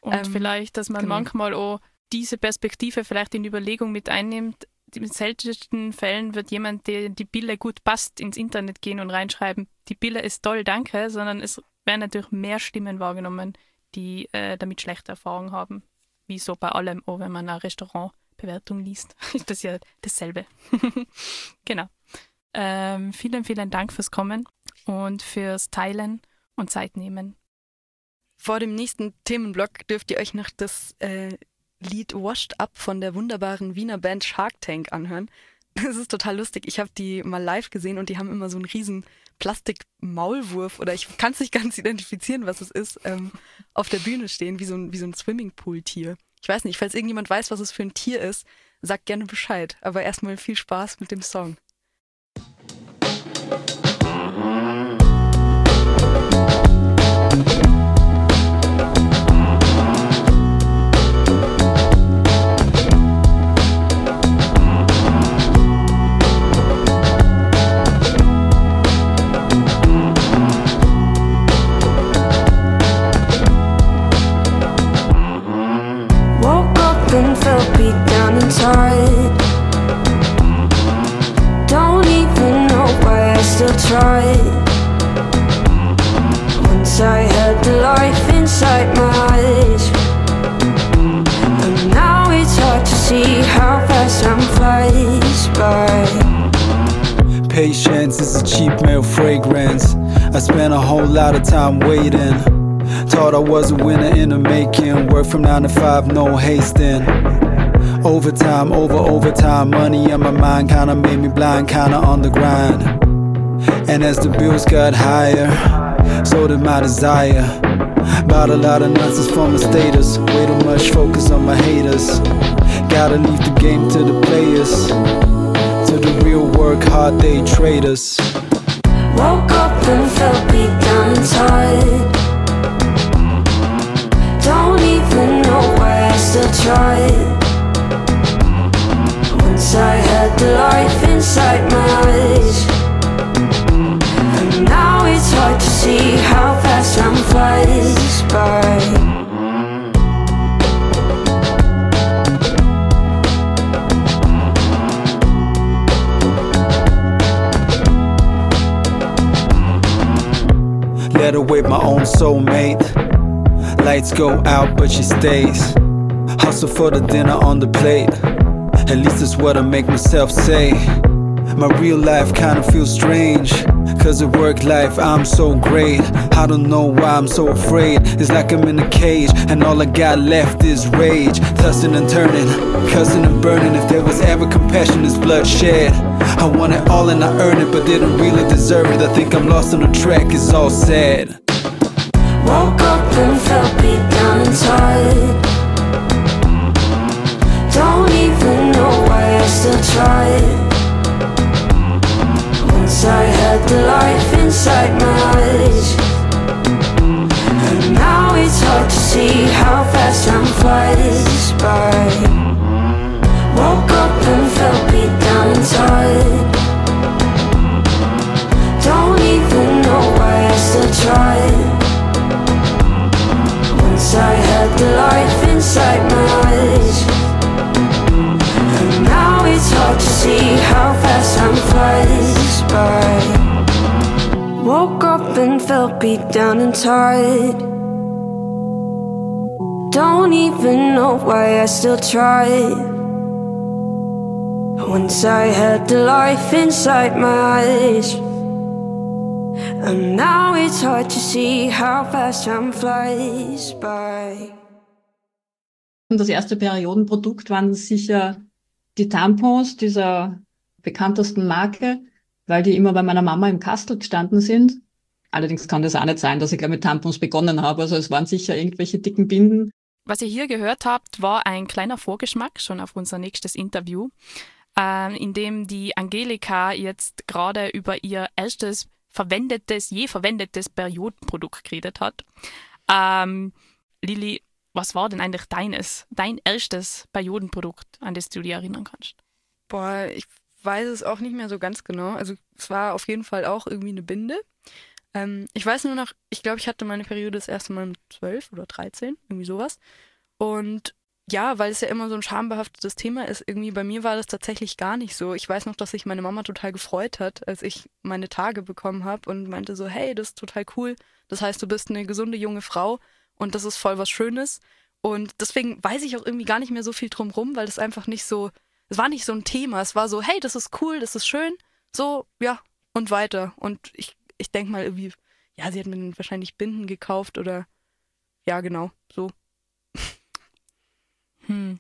Und ähm, vielleicht, dass man genau. manchmal auch diese Perspektive vielleicht in Überlegung mit einnimmt, in seltensten Fällen wird jemand, der die Pille gut passt, ins Internet gehen und reinschreiben, die Pille ist toll, danke, sondern es werden natürlich mehr Stimmen wahrgenommen, die äh, damit schlechte Erfahrungen haben. Wie so bei allem, auch wenn man eine Restaurantbewertung liest, ist das ja dasselbe. genau. Ähm, vielen, vielen Dank fürs Kommen und fürs Teilen und Zeit nehmen. Vor dem nächsten Themenblock dürft ihr euch noch das äh, Lied Washed Up von der wunderbaren Wiener Band Shark Tank anhören. Das ist total lustig. Ich habe die mal live gesehen und die haben immer so einen riesen Plastik-Maulwurf oder ich kann es nicht ganz identifizieren, was es ist, ähm, auf der Bühne stehen, wie so ein, wie so ein Swimmingpool-Tier. Ich weiß nicht, falls irgendjemand weiß, was es für ein Tier ist, sagt gerne Bescheid. Aber erstmal viel Spaß mit dem Song. Lot of time waiting. Thought I was a winner in the making. Work from 9 to 5, no hasting. Overtime, over overtime, money in my mind kinda made me blind, kinda on the grind. And as the bills got higher, so did my desire. Bought a lot of nonsense for my status, way too much focus on my haters. Gotta leave the game to the players, to the real work hard day traders. Woke up and felt beat down Don't even know why I still Once I had the life inside my eyes. And now it's hard to see how fast time flies by Let her with my own soulmate. Lights go out, but she stays. Hustle for the dinner on the plate. At least that's what I make myself say. My real life kinda feels strange. Cause at work life I'm so great. I don't know why I'm so afraid. It's like I'm in a cage and all I got left is rage. Tossing and turning, cussing and burning. If there was ever compassion, it's bloodshed. I want it all and I earned it, but didn't really deserve it. I think I'm lost on the track, it's all sad. Woke up and felt beat down inside. Don't even know why I still tried. Once I had the life inside my eyes. And now it's hard to see how fast time flies by. Woke up and felt beat down. Don't even know why I still try. Once I had the life inside my eyes. And now it's hard to see how fast by. Woke up and felt beat down and tired. Don't even know why I still try. Once I had the life inside my eyes. And now it's hard to see how fast time flies by. Das erste Periodenprodukt waren sicher die Tampons dieser bekanntesten Marke, weil die immer bei meiner Mama im Kastel gestanden sind. Allerdings kann das auch nicht sein, dass ich gleich mit Tampons begonnen habe. Also es waren sicher irgendwelche dicken Binden. Was ihr hier gehört habt, war ein kleiner Vorgeschmack schon auf unser nächstes Interview, äh, in dem die Angelika jetzt gerade über ihr erstes verwendetes, je verwendetes Periodenprodukt geredet hat. Ähm, Lili, was war denn eigentlich deines, dein erstes Periodenprodukt, an das du dich erinnern kannst? Boah, ich weiß es auch nicht mehr so ganz genau. Also es war auf jeden Fall auch irgendwie eine Binde. Ähm, ich weiß nur noch, ich glaube, ich hatte meine Periode das erste Mal mit 12 oder 13, irgendwie sowas. Und ja, weil es ja immer so ein schambehaftetes Thema ist, irgendwie bei mir war das tatsächlich gar nicht so. Ich weiß noch, dass sich meine Mama total gefreut hat, als ich meine Tage bekommen habe und meinte so, hey, das ist total cool. Das heißt, du bist eine gesunde junge Frau und das ist voll was Schönes. Und deswegen weiß ich auch irgendwie gar nicht mehr so viel drum rum, weil das einfach nicht so, es war nicht so ein Thema. Es war so, hey, das ist cool, das ist schön, so, ja, und weiter. Und ich, ich denke mal irgendwie, ja, sie hat mir wahrscheinlich Binden gekauft oder, ja, genau, so. Hm.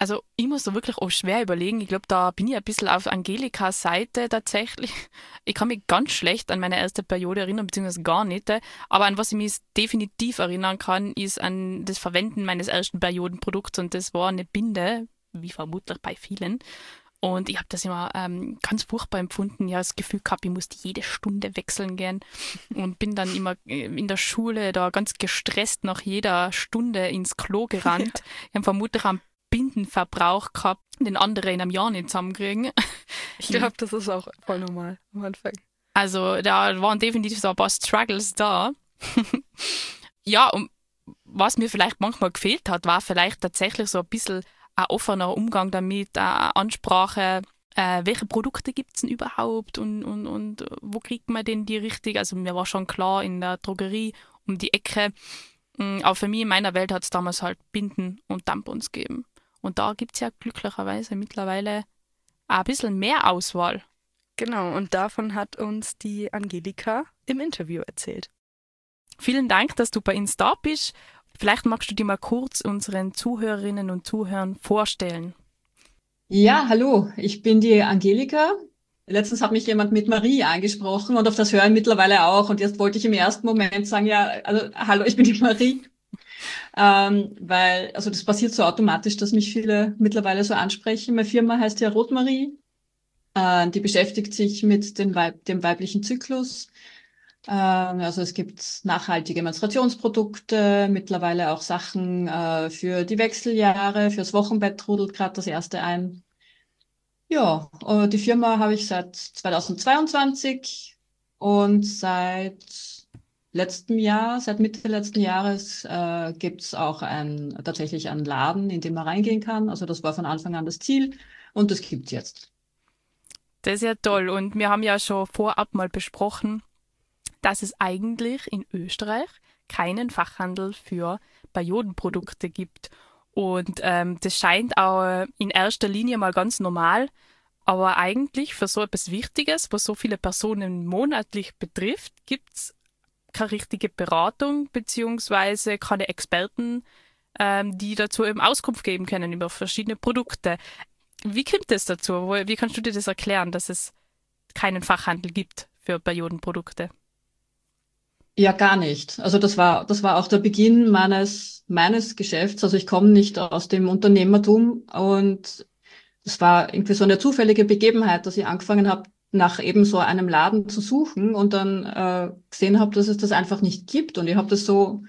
Also ich muss da wirklich auch schwer überlegen. Ich glaube, da bin ich ein bisschen auf Angelikas Seite tatsächlich. Ich kann mich ganz schlecht an meine erste Periode erinnern, beziehungsweise gar nicht. Aber an was ich mich definitiv erinnern kann, ist an das Verwenden meines ersten Periodenprodukts und das war eine Binde, wie vermutlich bei vielen. Und ich habe das immer ähm, ganz furchtbar empfunden. Ich habe das Gefühl gehabt, ich musste jede Stunde wechseln gehen und bin dann immer äh, in der Schule da ganz gestresst nach jeder Stunde ins Klo gerannt. Ja. Ich habe vermutlich einen Bindenverbrauch gehabt, den andere in einem Jahr nicht zusammenkriegen. Ich glaube, das ist auch voll normal am Anfang. Also da waren definitiv so ein paar Struggles da. ja, und was mir vielleicht manchmal gefehlt hat, war vielleicht tatsächlich so ein bisschen ein offener Umgang damit, eine Ansprache, äh, welche Produkte gibt es denn überhaupt und, und, und wo kriegt man denn die richtig? Also mir war schon klar, in der Drogerie um die Ecke. Mm, aber für mich in meiner Welt hat es damals halt Binden und Tampons gegeben. Und da gibt es ja glücklicherweise mittlerweile ein bisschen mehr Auswahl. Genau, und davon hat uns die Angelika im Interview erzählt. Vielen Dank, dass du bei uns da bist Vielleicht magst du dir mal kurz unseren Zuhörerinnen und Zuhörern vorstellen. Ja, hallo, ich bin die Angelika. Letztens hat mich jemand mit Marie angesprochen und auf das hören mittlerweile auch. Und jetzt wollte ich im ersten Moment sagen, ja, also hallo, ich bin die Marie. Ähm, weil, also das passiert so automatisch, dass mich viele mittlerweile so ansprechen. Meine Firma heißt ja Rotmarie. Äh, die beschäftigt sich mit dem, Weib dem weiblichen Zyklus also es gibt nachhaltige Menstruationsprodukte, mittlerweile auch Sachen äh, für die Wechseljahre, fürs Wochenbett trudelt gerade das erste ein. Ja, äh, die Firma habe ich seit 2022 und seit letztem Jahr, seit Mitte letzten Jahres äh, gibt es auch ein, tatsächlich einen Laden, in den man reingehen kann. Also das war von Anfang an das Ziel und das gibt es jetzt. Das ist ja toll und wir haben ja schon vorab mal besprochen, dass es eigentlich in Österreich keinen Fachhandel für Periodenprodukte gibt. Und ähm, das scheint auch in erster Linie mal ganz normal, aber eigentlich für so etwas Wichtiges, was so viele Personen monatlich betrifft, gibt es keine richtige Beratung beziehungsweise keine Experten, ähm, die dazu eben Auskunft geben können über verschiedene Produkte. Wie kommt es dazu? Wie kannst du dir das erklären, dass es keinen Fachhandel gibt für Periodenprodukte? Ja, gar nicht. Also das war, das war auch der Beginn meines, meines Geschäfts. Also ich komme nicht aus dem Unternehmertum und es war irgendwie so eine zufällige Begebenheit, dass ich angefangen habe, nach eben so einem Laden zu suchen und dann äh, gesehen habe, dass es das einfach nicht gibt. Und ich habe das so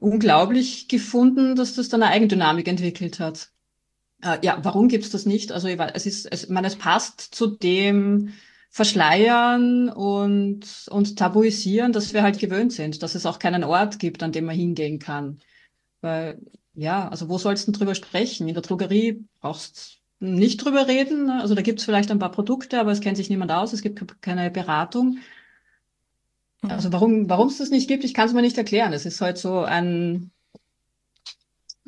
unglaublich gefunden, dass das dann eine Eigendynamik entwickelt hat. Äh, ja, warum gibt's das nicht? Also ich weiß, es ist, es, man, es passt zu dem, verschleiern und, und tabuisieren, dass wir halt gewöhnt sind, dass es auch keinen Ort gibt, an dem man hingehen kann. Weil, ja, also wo sollst du denn drüber sprechen? In der Drogerie brauchst du nicht drüber reden. Ne? Also da gibt es vielleicht ein paar Produkte, aber es kennt sich niemand aus, es gibt keine Beratung. Mhm. Also warum warum es das nicht gibt, ich kann es mir nicht erklären. Es ist halt so ein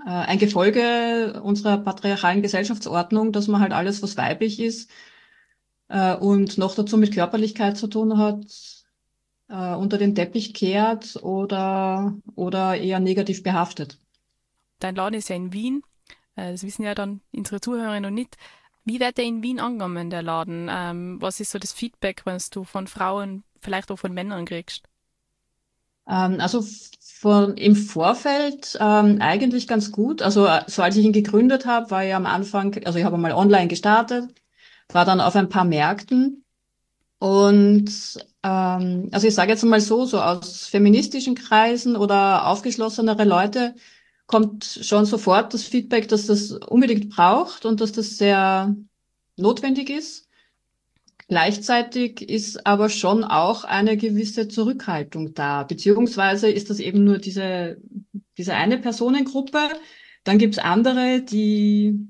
äh, ein Gefolge unserer patriarchalen Gesellschaftsordnung, dass man halt alles, was weiblich ist äh, und noch dazu mit Körperlichkeit zu tun hat, äh, unter den Teppich kehrt oder, oder eher negativ behaftet. Dein Laden ist ja in Wien. Äh, das wissen ja dann unsere Zuhörerinnen noch nicht. Wie wird der in Wien angenommen, der Laden? Ähm, was ist so das Feedback, was du von Frauen, vielleicht auch von Männern kriegst? Ähm, also von, im Vorfeld ähm, eigentlich ganz gut. Also äh, so als ich ihn gegründet habe, war ich am Anfang, also ich habe mal online gestartet, war dann auf ein paar Märkten und ähm, also ich sage jetzt mal so, so aus feministischen Kreisen oder aufgeschlossenere Leute kommt schon sofort das Feedback, dass das unbedingt braucht und dass das sehr notwendig ist. Gleichzeitig ist aber schon auch eine gewisse Zurückhaltung da, beziehungsweise ist das eben nur diese, diese eine Personengruppe. Dann gibt's andere, die,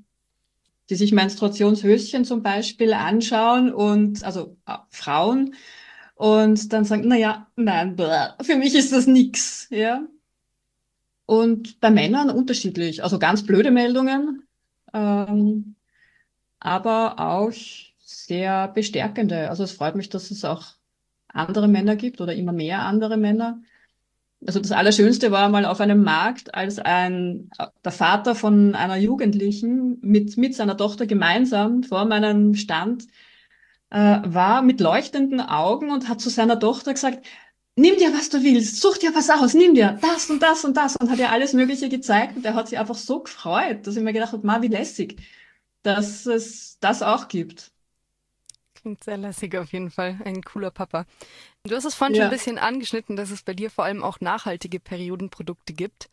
die sich Menstruationshöschen zum Beispiel anschauen und also äh, Frauen und dann sagen, na ja, nein, für mich ist das nix, ja. Und bei Männern unterschiedlich, also ganz blöde Meldungen, ähm, aber auch sehr bestärkende. Also es freut mich, dass es auch andere Männer gibt oder immer mehr andere Männer. Also das Allerschönste war mal auf einem Markt, als ein, der Vater von einer Jugendlichen mit, mit seiner Tochter gemeinsam vor meinem Stand äh, war mit leuchtenden Augen und hat zu seiner Tochter gesagt, nimm dir, was du willst, such dir was aus, nimm dir das und das und das und hat ihr alles Mögliche gezeigt und er hat sich einfach so gefreut, dass ich mir gedacht habe, ma, wie lässig, dass es das auch gibt. Klingt sehr lässig auf jeden Fall. Ein cooler Papa. Du hast es vorhin ja. schon ein bisschen angeschnitten, dass es bei dir vor allem auch nachhaltige Periodenprodukte gibt.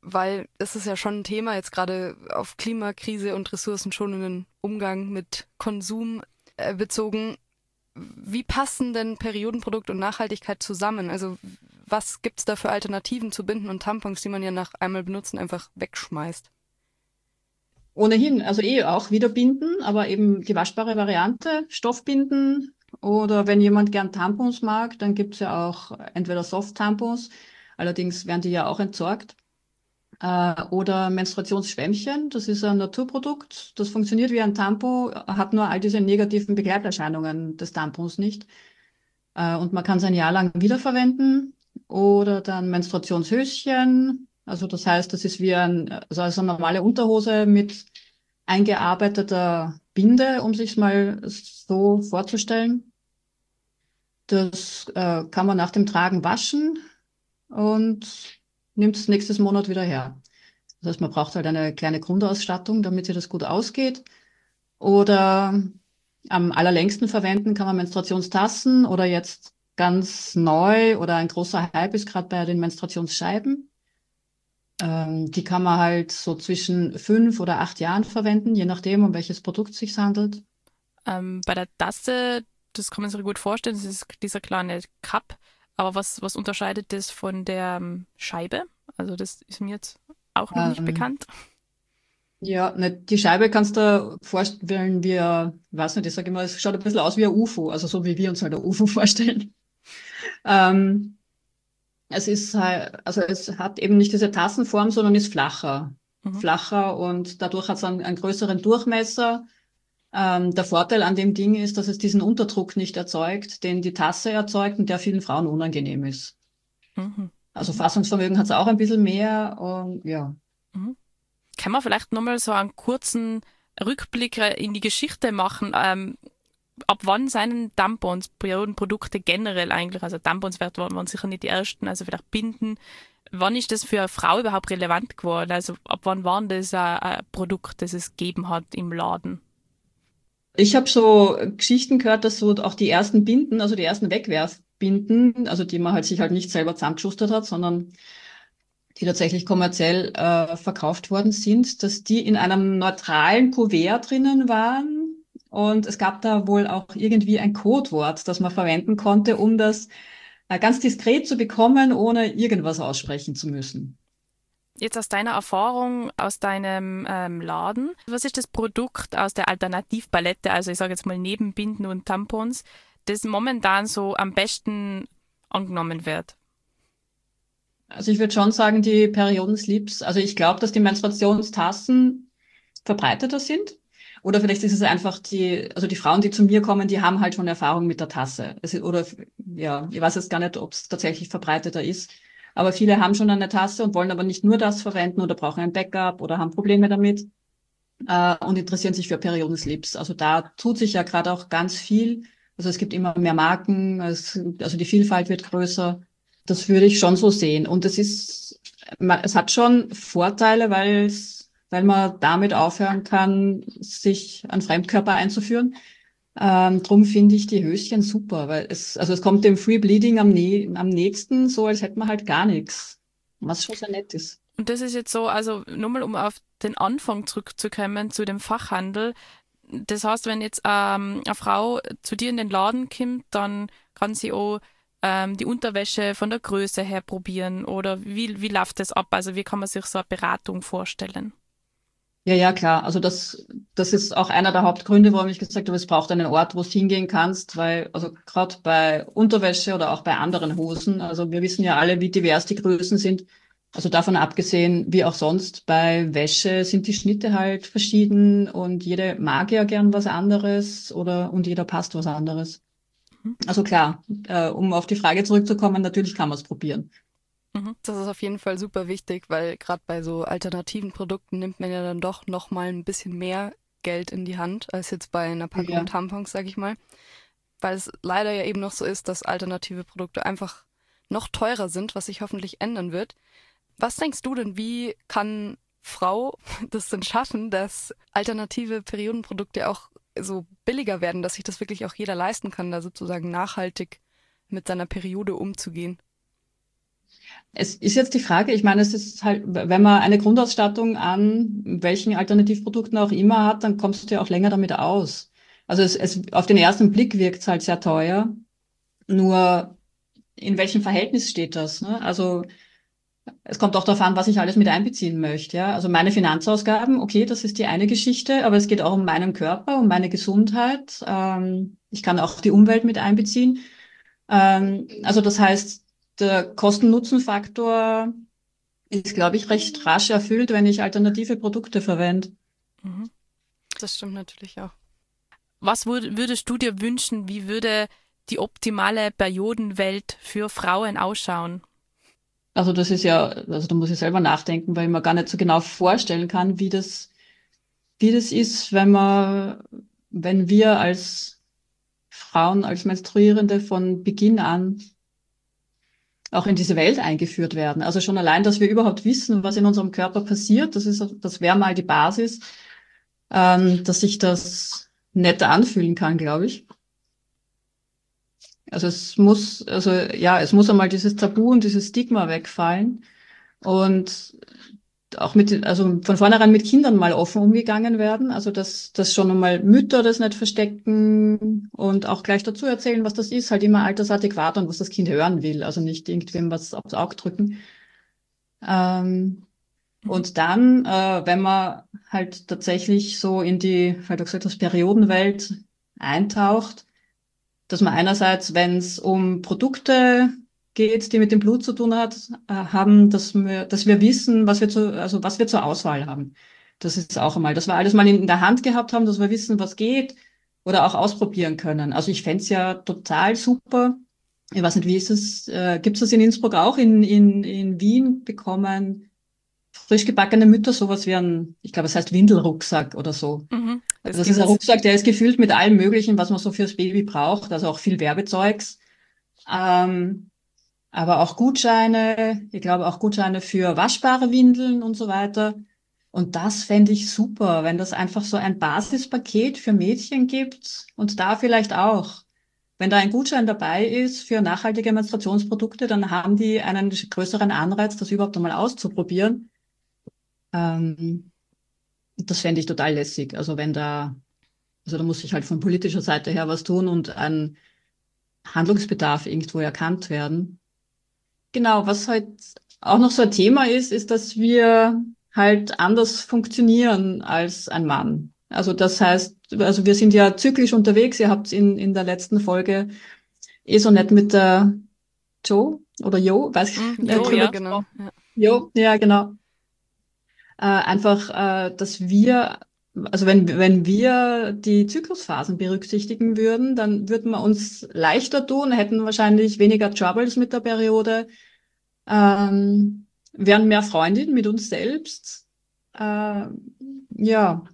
Weil es ist ja schon ein Thema, jetzt gerade auf Klimakrise und ressourcenschonenden Umgang mit Konsum äh, bezogen. Wie passen denn Periodenprodukt und Nachhaltigkeit zusammen? Also was gibt es da für Alternativen zu Binden und Tampons, die man ja nach einmal benutzen einfach wegschmeißt? Ohnehin, also eh auch wieder binden, aber eben die waschbare Variante, Stoffbinden. Oder wenn jemand gern Tampons mag, dann gibt's ja auch entweder Soft-Tampons, allerdings werden die ja auch entsorgt. Äh, oder Menstruationsschwämmchen, das ist ein Naturprodukt, das funktioniert wie ein Tampon, hat nur all diese negativen Begleiterscheinungen des Tampons nicht. Äh, und man kann es ein Jahr lang wiederverwenden. Oder dann Menstruationshöschen, also das heißt, das ist wie ein, also eine normale Unterhose mit eingearbeiteter Binde, um sich mal so vorzustellen. Das äh, kann man nach dem Tragen waschen und nimmt es nächstes Monat wieder her. Das heißt, man braucht halt eine kleine Grundausstattung, damit sich das gut ausgeht. Oder am allerlängsten verwenden kann man Menstruationstassen oder jetzt ganz neu oder ein großer Hype ist gerade bei den Menstruationsscheiben. Ähm, die kann man halt so zwischen fünf oder acht Jahren verwenden, je nachdem, um welches Produkt es sich handelt. Ähm, bei der Tasse, das kann man sich gut vorstellen, das ist dieser kleine Cup. Aber was, was unterscheidet das von der ähm, Scheibe? Also das ist mir jetzt auch noch nicht ähm, bekannt. Ja, ne, die Scheibe kannst du vorstellen wie, weiß nicht, ich sage immer, es schaut ein bisschen aus wie ein UFO, also so wie wir uns halt ein UFO vorstellen. Ähm, es ist halt, also es hat eben nicht diese Tassenform, sondern ist flacher. Mhm. Flacher und dadurch hat es einen, einen größeren Durchmesser. Ähm, der Vorteil an dem Ding ist, dass es diesen Unterdruck nicht erzeugt, den die Tasse erzeugt und der vielen Frauen unangenehm ist. Mhm. Also Fassungsvermögen hat es auch ein bisschen mehr und ja. Mhm. Kann man vielleicht nochmal so einen kurzen Rückblick in die Geschichte machen? Ähm, ab wann seien Tampons, Periodenprodukte generell eigentlich, also Tampons waren sicher nicht die ersten, also vielleicht Binden. Wann ist das für eine Frau überhaupt relevant geworden? Also ab wann war das ein, ein Produkt, das es gegeben hat im Laden? Ich habe so Geschichten gehört, dass so auch die ersten Binden, also die ersten Wegwerfbinden, also die man halt sich halt nicht selber zusammengeschustert hat, sondern die tatsächlich kommerziell äh, verkauft worden sind, dass die in einem neutralen Kuvert drinnen waren. Und es gab da wohl auch irgendwie ein Codewort, das man verwenden konnte, um das äh, ganz diskret zu bekommen, ohne irgendwas aussprechen zu müssen. Jetzt aus deiner Erfahrung, aus deinem ähm, Laden, was ist das Produkt aus der Alternativpalette, also ich sage jetzt mal neben Binden und Tampons, das momentan so am besten angenommen wird? Also ich würde schon sagen, die Periodenslips, also ich glaube, dass die Menstruationstassen verbreiteter sind. Oder vielleicht ist es einfach die, also die Frauen, die zu mir kommen, die haben halt schon Erfahrung mit der Tasse. Ist, oder ja, ich weiß jetzt gar nicht, ob es tatsächlich verbreiteter ist. Aber viele haben schon eine Tasse und wollen aber nicht nur das verwenden oder brauchen ein Backup oder haben Probleme damit äh, und interessieren sich für Periodenslips. Also da tut sich ja gerade auch ganz viel. Also es gibt immer mehr Marken, es, also die Vielfalt wird größer. Das würde ich schon so sehen. Und es ist, es hat schon Vorteile, weil es, weil man damit aufhören kann, sich an Fremdkörper einzuführen. Ähm, drum finde ich die Höschen super, weil es, also es kommt dem Free Bleeding am, am nächsten, so als hätte man halt gar nichts. Was schon sehr nett ist. Und das ist jetzt so, also nur mal um auf den Anfang zurückzukommen, zu dem Fachhandel. Das heißt, wenn jetzt ähm, eine Frau zu dir in den Laden kommt, dann kann sie auch ähm, die Unterwäsche von der Größe her probieren oder wie, wie läuft das ab? Also wie kann man sich so eine Beratung vorstellen? Ja, ja, klar. Also das, das ist auch einer der Hauptgründe, warum ich gesagt habe, es braucht einen Ort, wo du hingehen kannst, weil, also gerade bei Unterwäsche oder auch bei anderen Hosen, also wir wissen ja alle, wie divers die Größen sind. Also davon abgesehen, wie auch sonst, bei Wäsche sind die Schnitte halt verschieden und jede mag ja gern was anderes oder und jeder passt was anderes. Mhm. Also klar, äh, um auf die Frage zurückzukommen, natürlich kann man es probieren. Mhm. Das ist auf jeden Fall super wichtig, weil gerade bei so alternativen Produkten nimmt man ja dann doch noch mal ein bisschen mehr Geld in die Hand als jetzt bei einer Packung ja. Tampons, sag ich mal, weil es leider ja eben noch so ist, dass alternative Produkte einfach noch teurer sind, was sich hoffentlich ändern wird. Was denkst du denn, wie kann Frau das denn schaffen, dass alternative Periodenprodukte auch so billiger werden, dass sich das wirklich auch jeder leisten kann, da sozusagen nachhaltig mit seiner Periode umzugehen? Es ist jetzt die Frage, ich meine, es ist halt, wenn man eine Grundausstattung an welchen Alternativprodukten auch immer hat, dann kommst du ja auch länger damit aus. Also es, es auf den ersten Blick wirkt es halt sehr teuer. Nur in welchem Verhältnis steht das? Ne? Also es kommt auch darauf an, was ich alles mit einbeziehen möchte. Ja? Also meine Finanzausgaben, okay, das ist die eine Geschichte, aber es geht auch um meinen Körper, um meine Gesundheit. Ähm, ich kann auch die Umwelt mit einbeziehen. Ähm, also das heißt, der Kosten-Nutzen-Faktor ist, glaube ich, recht rasch erfüllt, wenn ich alternative Produkte verwende. Mhm. Das stimmt natürlich auch. Was würdest du dir wünschen, wie würde die optimale Periodenwelt für Frauen ausschauen? Also das ist ja, also da muss ich selber nachdenken, weil ich mir gar nicht so genau vorstellen kann, wie das, wie das ist, wenn man, wenn wir als Frauen, als Menstruierende von Beginn an auch in diese Welt eingeführt werden. Also schon allein, dass wir überhaupt wissen, was in unserem Körper passiert, das ist, das wäre mal die Basis, ähm, dass sich das netter anfühlen kann, glaube ich. Also es muss, also ja, es muss einmal dieses Tabu und dieses Stigma wegfallen und auch mit, also von vornherein mit Kindern mal offen umgegangen werden. Also dass, dass schon einmal Mütter das nicht verstecken und auch gleich dazu erzählen, was das ist, halt immer altersadäquat und was das Kind hören will. Also nicht irgendwem was aufs Auge drücken. Ähm, und dann, äh, wenn man halt tatsächlich so in die, weil du gesagt hast, Periodenwelt eintaucht, dass man einerseits, wenn es um Produkte geht, die mit dem Blut zu tun hat, äh, haben, dass wir, dass wir wissen, was wir zu, also was wir zur Auswahl haben. Das ist auch einmal, dass wir alles mal in, der Hand gehabt haben, dass wir wissen, was geht oder auch ausprobieren können. Also ich fände ja total super. Ich weiß nicht, wie ist es? Äh, Gibt es das in Innsbruck auch? In, in, in Wien bekommen frisch gebackene Mütter sowas wie ein, ich glaube, es heißt Windelrucksack oder so. Mhm, das, das ist ein Rucksack, der ist gefüllt mit allem Möglichen, was man so fürs Baby braucht, also auch viel Werbezeugs. Ähm, aber auch Gutscheine, ich glaube auch Gutscheine für waschbare Windeln und so weiter. Und das fände ich super, wenn das einfach so ein Basispaket für Mädchen gibt und da vielleicht auch. Wenn da ein Gutschein dabei ist für nachhaltige Menstruationsprodukte, dann haben die einen größeren Anreiz, das überhaupt einmal auszuprobieren. Ähm, das fände ich total lässig. Also wenn da, also da muss ich halt von politischer Seite her was tun und ein Handlungsbedarf irgendwo erkannt werden. Genau, was halt auch noch so ein Thema ist, ist, dass wir halt anders funktionieren als ein Mann. Also das heißt, also wir sind ja zyklisch unterwegs. Ihr habt in, in der letzten Folge eh so nett mit der Joe oder Jo, weiß ich nicht. Jo, ja, genau. Jo, ja, genau. Äh, einfach, äh, dass wir, also wenn, wenn wir die Zyklusphasen berücksichtigen würden, dann würden wir uns leichter tun, hätten wahrscheinlich weniger Troubles mit der Periode, ähm, wären mehr Freundin mit uns selbst. Äh, ja,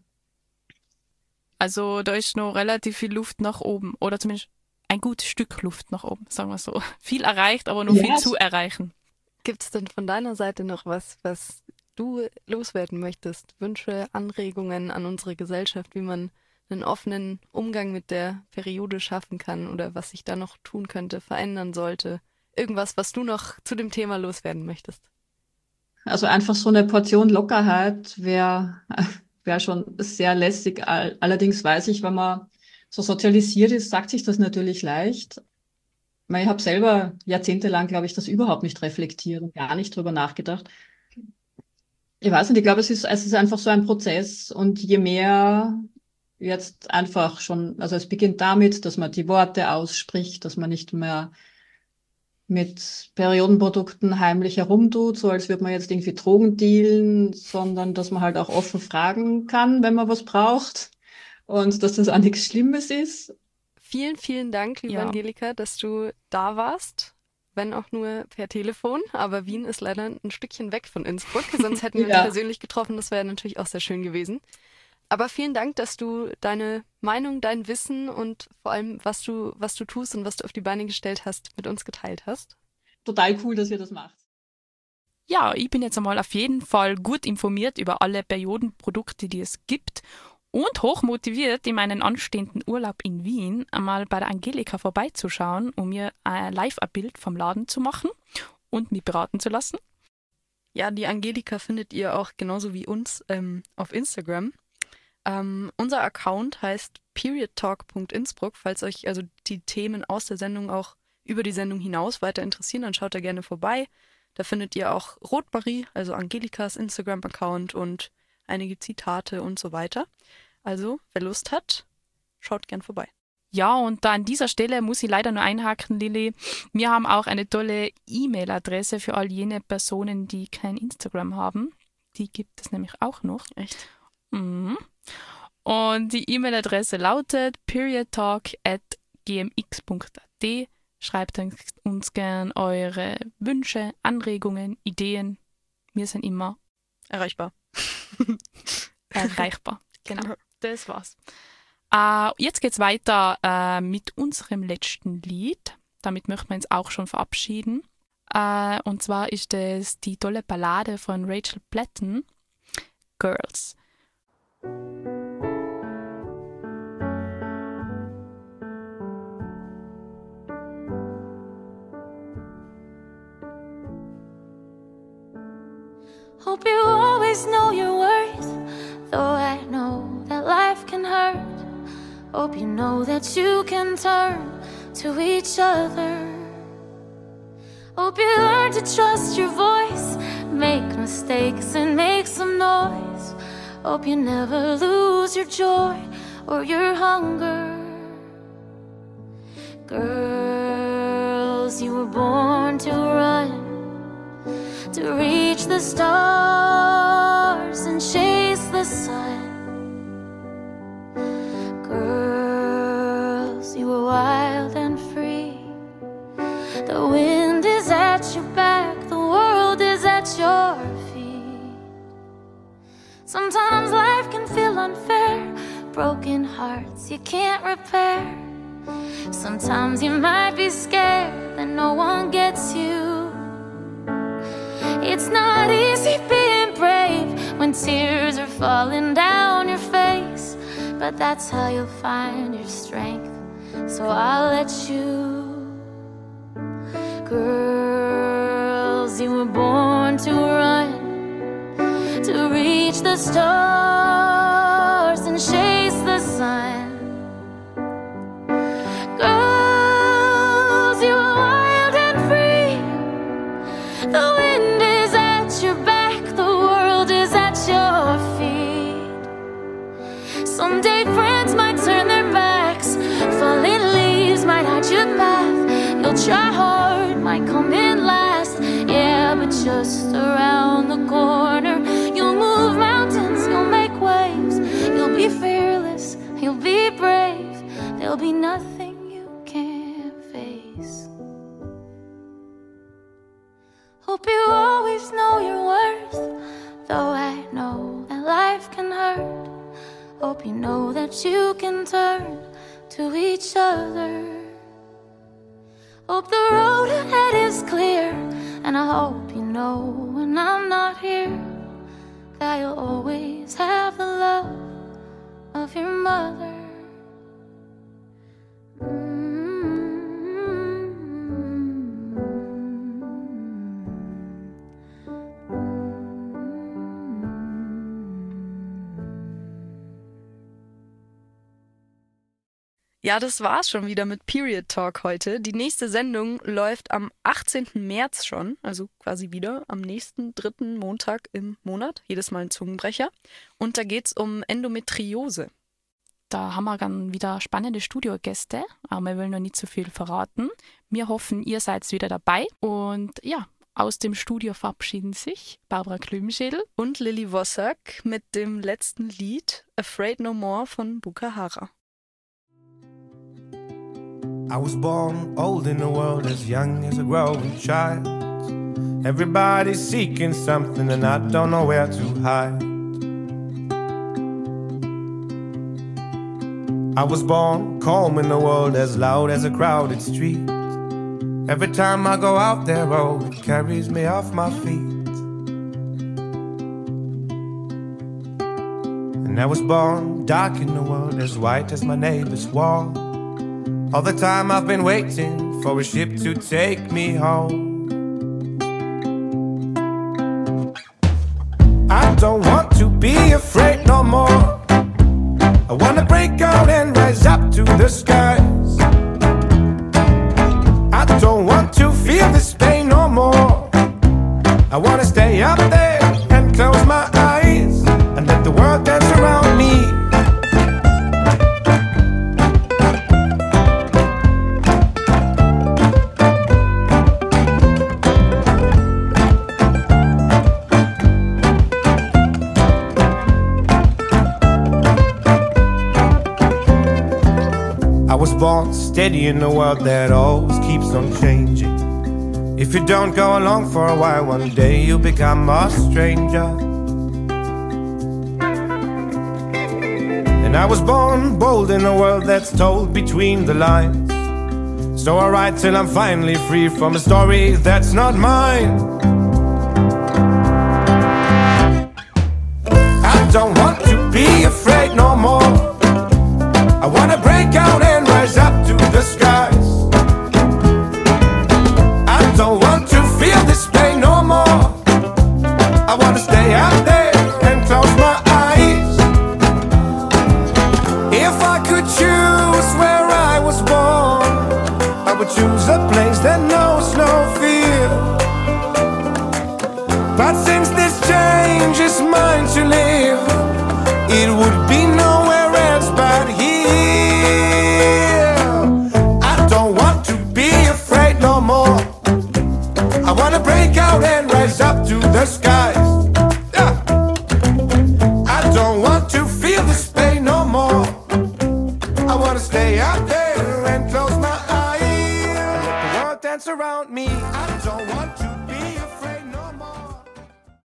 Also da ist noch relativ viel Luft nach oben. Oder zumindest ein gutes Stück Luft nach oben, sagen wir so. Viel erreicht, aber noch Ja, viel zu erreichen. Gibt es denn von deiner Seite noch was, was du loswerden möchtest? Wünsche, Anregungen an unsere Gesellschaft, wie man einen offenen Umgang mit der Periode schaffen kann oder was sich da noch tun könnte, verändern sollte? Irgendwas, was du noch zu dem Thema loswerden möchtest? Also einfach so eine Portion Lockerheit wäre wär schon sehr lässig. All- Allerdings weiß ich, wenn man so sozialisiert ist, sagt sich das natürlich leicht. Ich habe selber jahrzehntelang, glaube ich, das überhaupt nicht reflektiert und gar nicht drüber nachgedacht. Ich weiß nicht, ich glaube, es ist, es ist einfach so ein Prozess und je mehr jetzt einfach schon, also es beginnt damit, dass man die Worte ausspricht, dass man nicht mehr mit Periodenprodukten heimlich herumtut, so als würde man jetzt irgendwie Drogen dealen, sondern dass man halt auch offen fragen kann, wenn man was braucht und dass das auch nichts Schlimmes ist. Vielen, vielen Dank, liebe Ja. Angelika, dass du da warst. Wenn auch nur per Telefon, aber Wien ist leider ein Stückchen weg von Innsbruck, sonst hätten wir uns Ja. persönlich getroffen, das wäre natürlich auch sehr schön gewesen. Aber vielen Dank, dass du deine Meinung, dein Wissen und vor allem, was du, was du tust und was du auf die Beine gestellt hast, mit uns geteilt hast. Total cool, dass ihr das macht. Ja, ich bin jetzt einmal auf jeden Fall gut informiert über alle Periodenprodukte, die es gibt und hoch motiviert, in meinen anstehenden Urlaub in Wien einmal bei der Angelika vorbeizuschauen, um mir ein Bild vom Laden zu machen und mich beraten zu lassen. Ja, die Angelika findet ihr auch genauso wie uns ähm, auf Instagram. Ähm, unser Account heißt periodtalk.innsbruck. Falls euch also die Themen aus der Sendung auch über die Sendung hinaus weiter interessieren, dann schaut da gerne vorbei. Da findet ihr auch Rotmarie, also Angelikas Instagram-Account und einige Zitate und so weiter. Also, wer Lust hat, schaut gern vorbei. Ja, und da an dieser Stelle muss ich leider nur einhaken, Lilly. Wir haben auch eine tolle E-Mail-Adresse für all jene Personen, die kein Instagram haben. Die gibt es nämlich auch noch. Echt? Mhm. Und die E-Mail-Adresse lautet periodtalk.gmx.at. Schreibt uns- uns gern eure Wünsche, Anregungen, Ideen. Wir sind immer Erreichbar. erreichbar. Genau, das war's. Äh, jetzt geht's weiter äh, mit unserem letzten Lied. Damit möchten wir uns auch schon verabschieden. Äh, und zwar ist es die tolle Ballade von Rachel Platten, Girls. Hope you always know your worth, though I know that life can hurt. Hope you know that you can turn to each other. Hope you learn to trust your voice, make mistakes and make some noise. Hope you never lose your joy or your hunger. Girls, you were born to run to reach the stars and chase the sun. Girls, you were wild and free. The wind is at your back, the world is at your feet. Sometimes life can feel unfair, broken hearts you can't repair. Sometimes you might be scared that no one gets you. It's not easy being brave when tears are falling down your face, but that's how you'll find your strength. So I'll let you. Girls, you were born to run, to reach the stars and chase the sun. Someday friends might turn their backs, falling leaves might hide your path. You'll try hard, might come in last. Yeah, but just around the corner, you'll move mountains, you'll make waves, you'll be fearless, you'll be brave. There'll be nothing you can't face. Hope you always know your worth, though I know that life can hurt. Hope you know that you can turn to each other. Hope the road ahead is clear, and I hope you know when I'm not here that you'll always have the love of your mother. Ja, das war's schon wieder mit Period Talk heute. Die nächste Sendung läuft am 18. März schon, also quasi wieder am nächsten dritten Montag im Monat. Jedes Mal ein Zungenbrecher. Und da geht's um Endometriose. Da haben wir dann wieder spannende Studiogäste, aber wir wollen noch nicht zu so viel verraten. Wir hoffen, ihr seid wieder dabei. Und ja, aus dem Studio verabschieden sich Barbara Klümschädel und Lilly Wossack mit dem letzten Lied Afraid No More von Bukahara. I was born old in the world, as young as a growing child. Everybody's seeking something, and I don't know where to hide. I was born calm in the world, as loud as a crowded street. Every time I go out there, oh, it carries me off my feet. And I was born dark in the world, as white as my neighbor's wall. All the time I've been waiting for a ship to take me home. I don't want to be afraid no more. I wanna break out and rise up to the skies. I don't want to feel this pain no more. I wanna stay up there in a world that always keeps on changing. If you don't go along for a while, one day you'll become a stranger. And I was born bold in a world that's told between the lines. So I write till I'm finally free from a story that's not mine.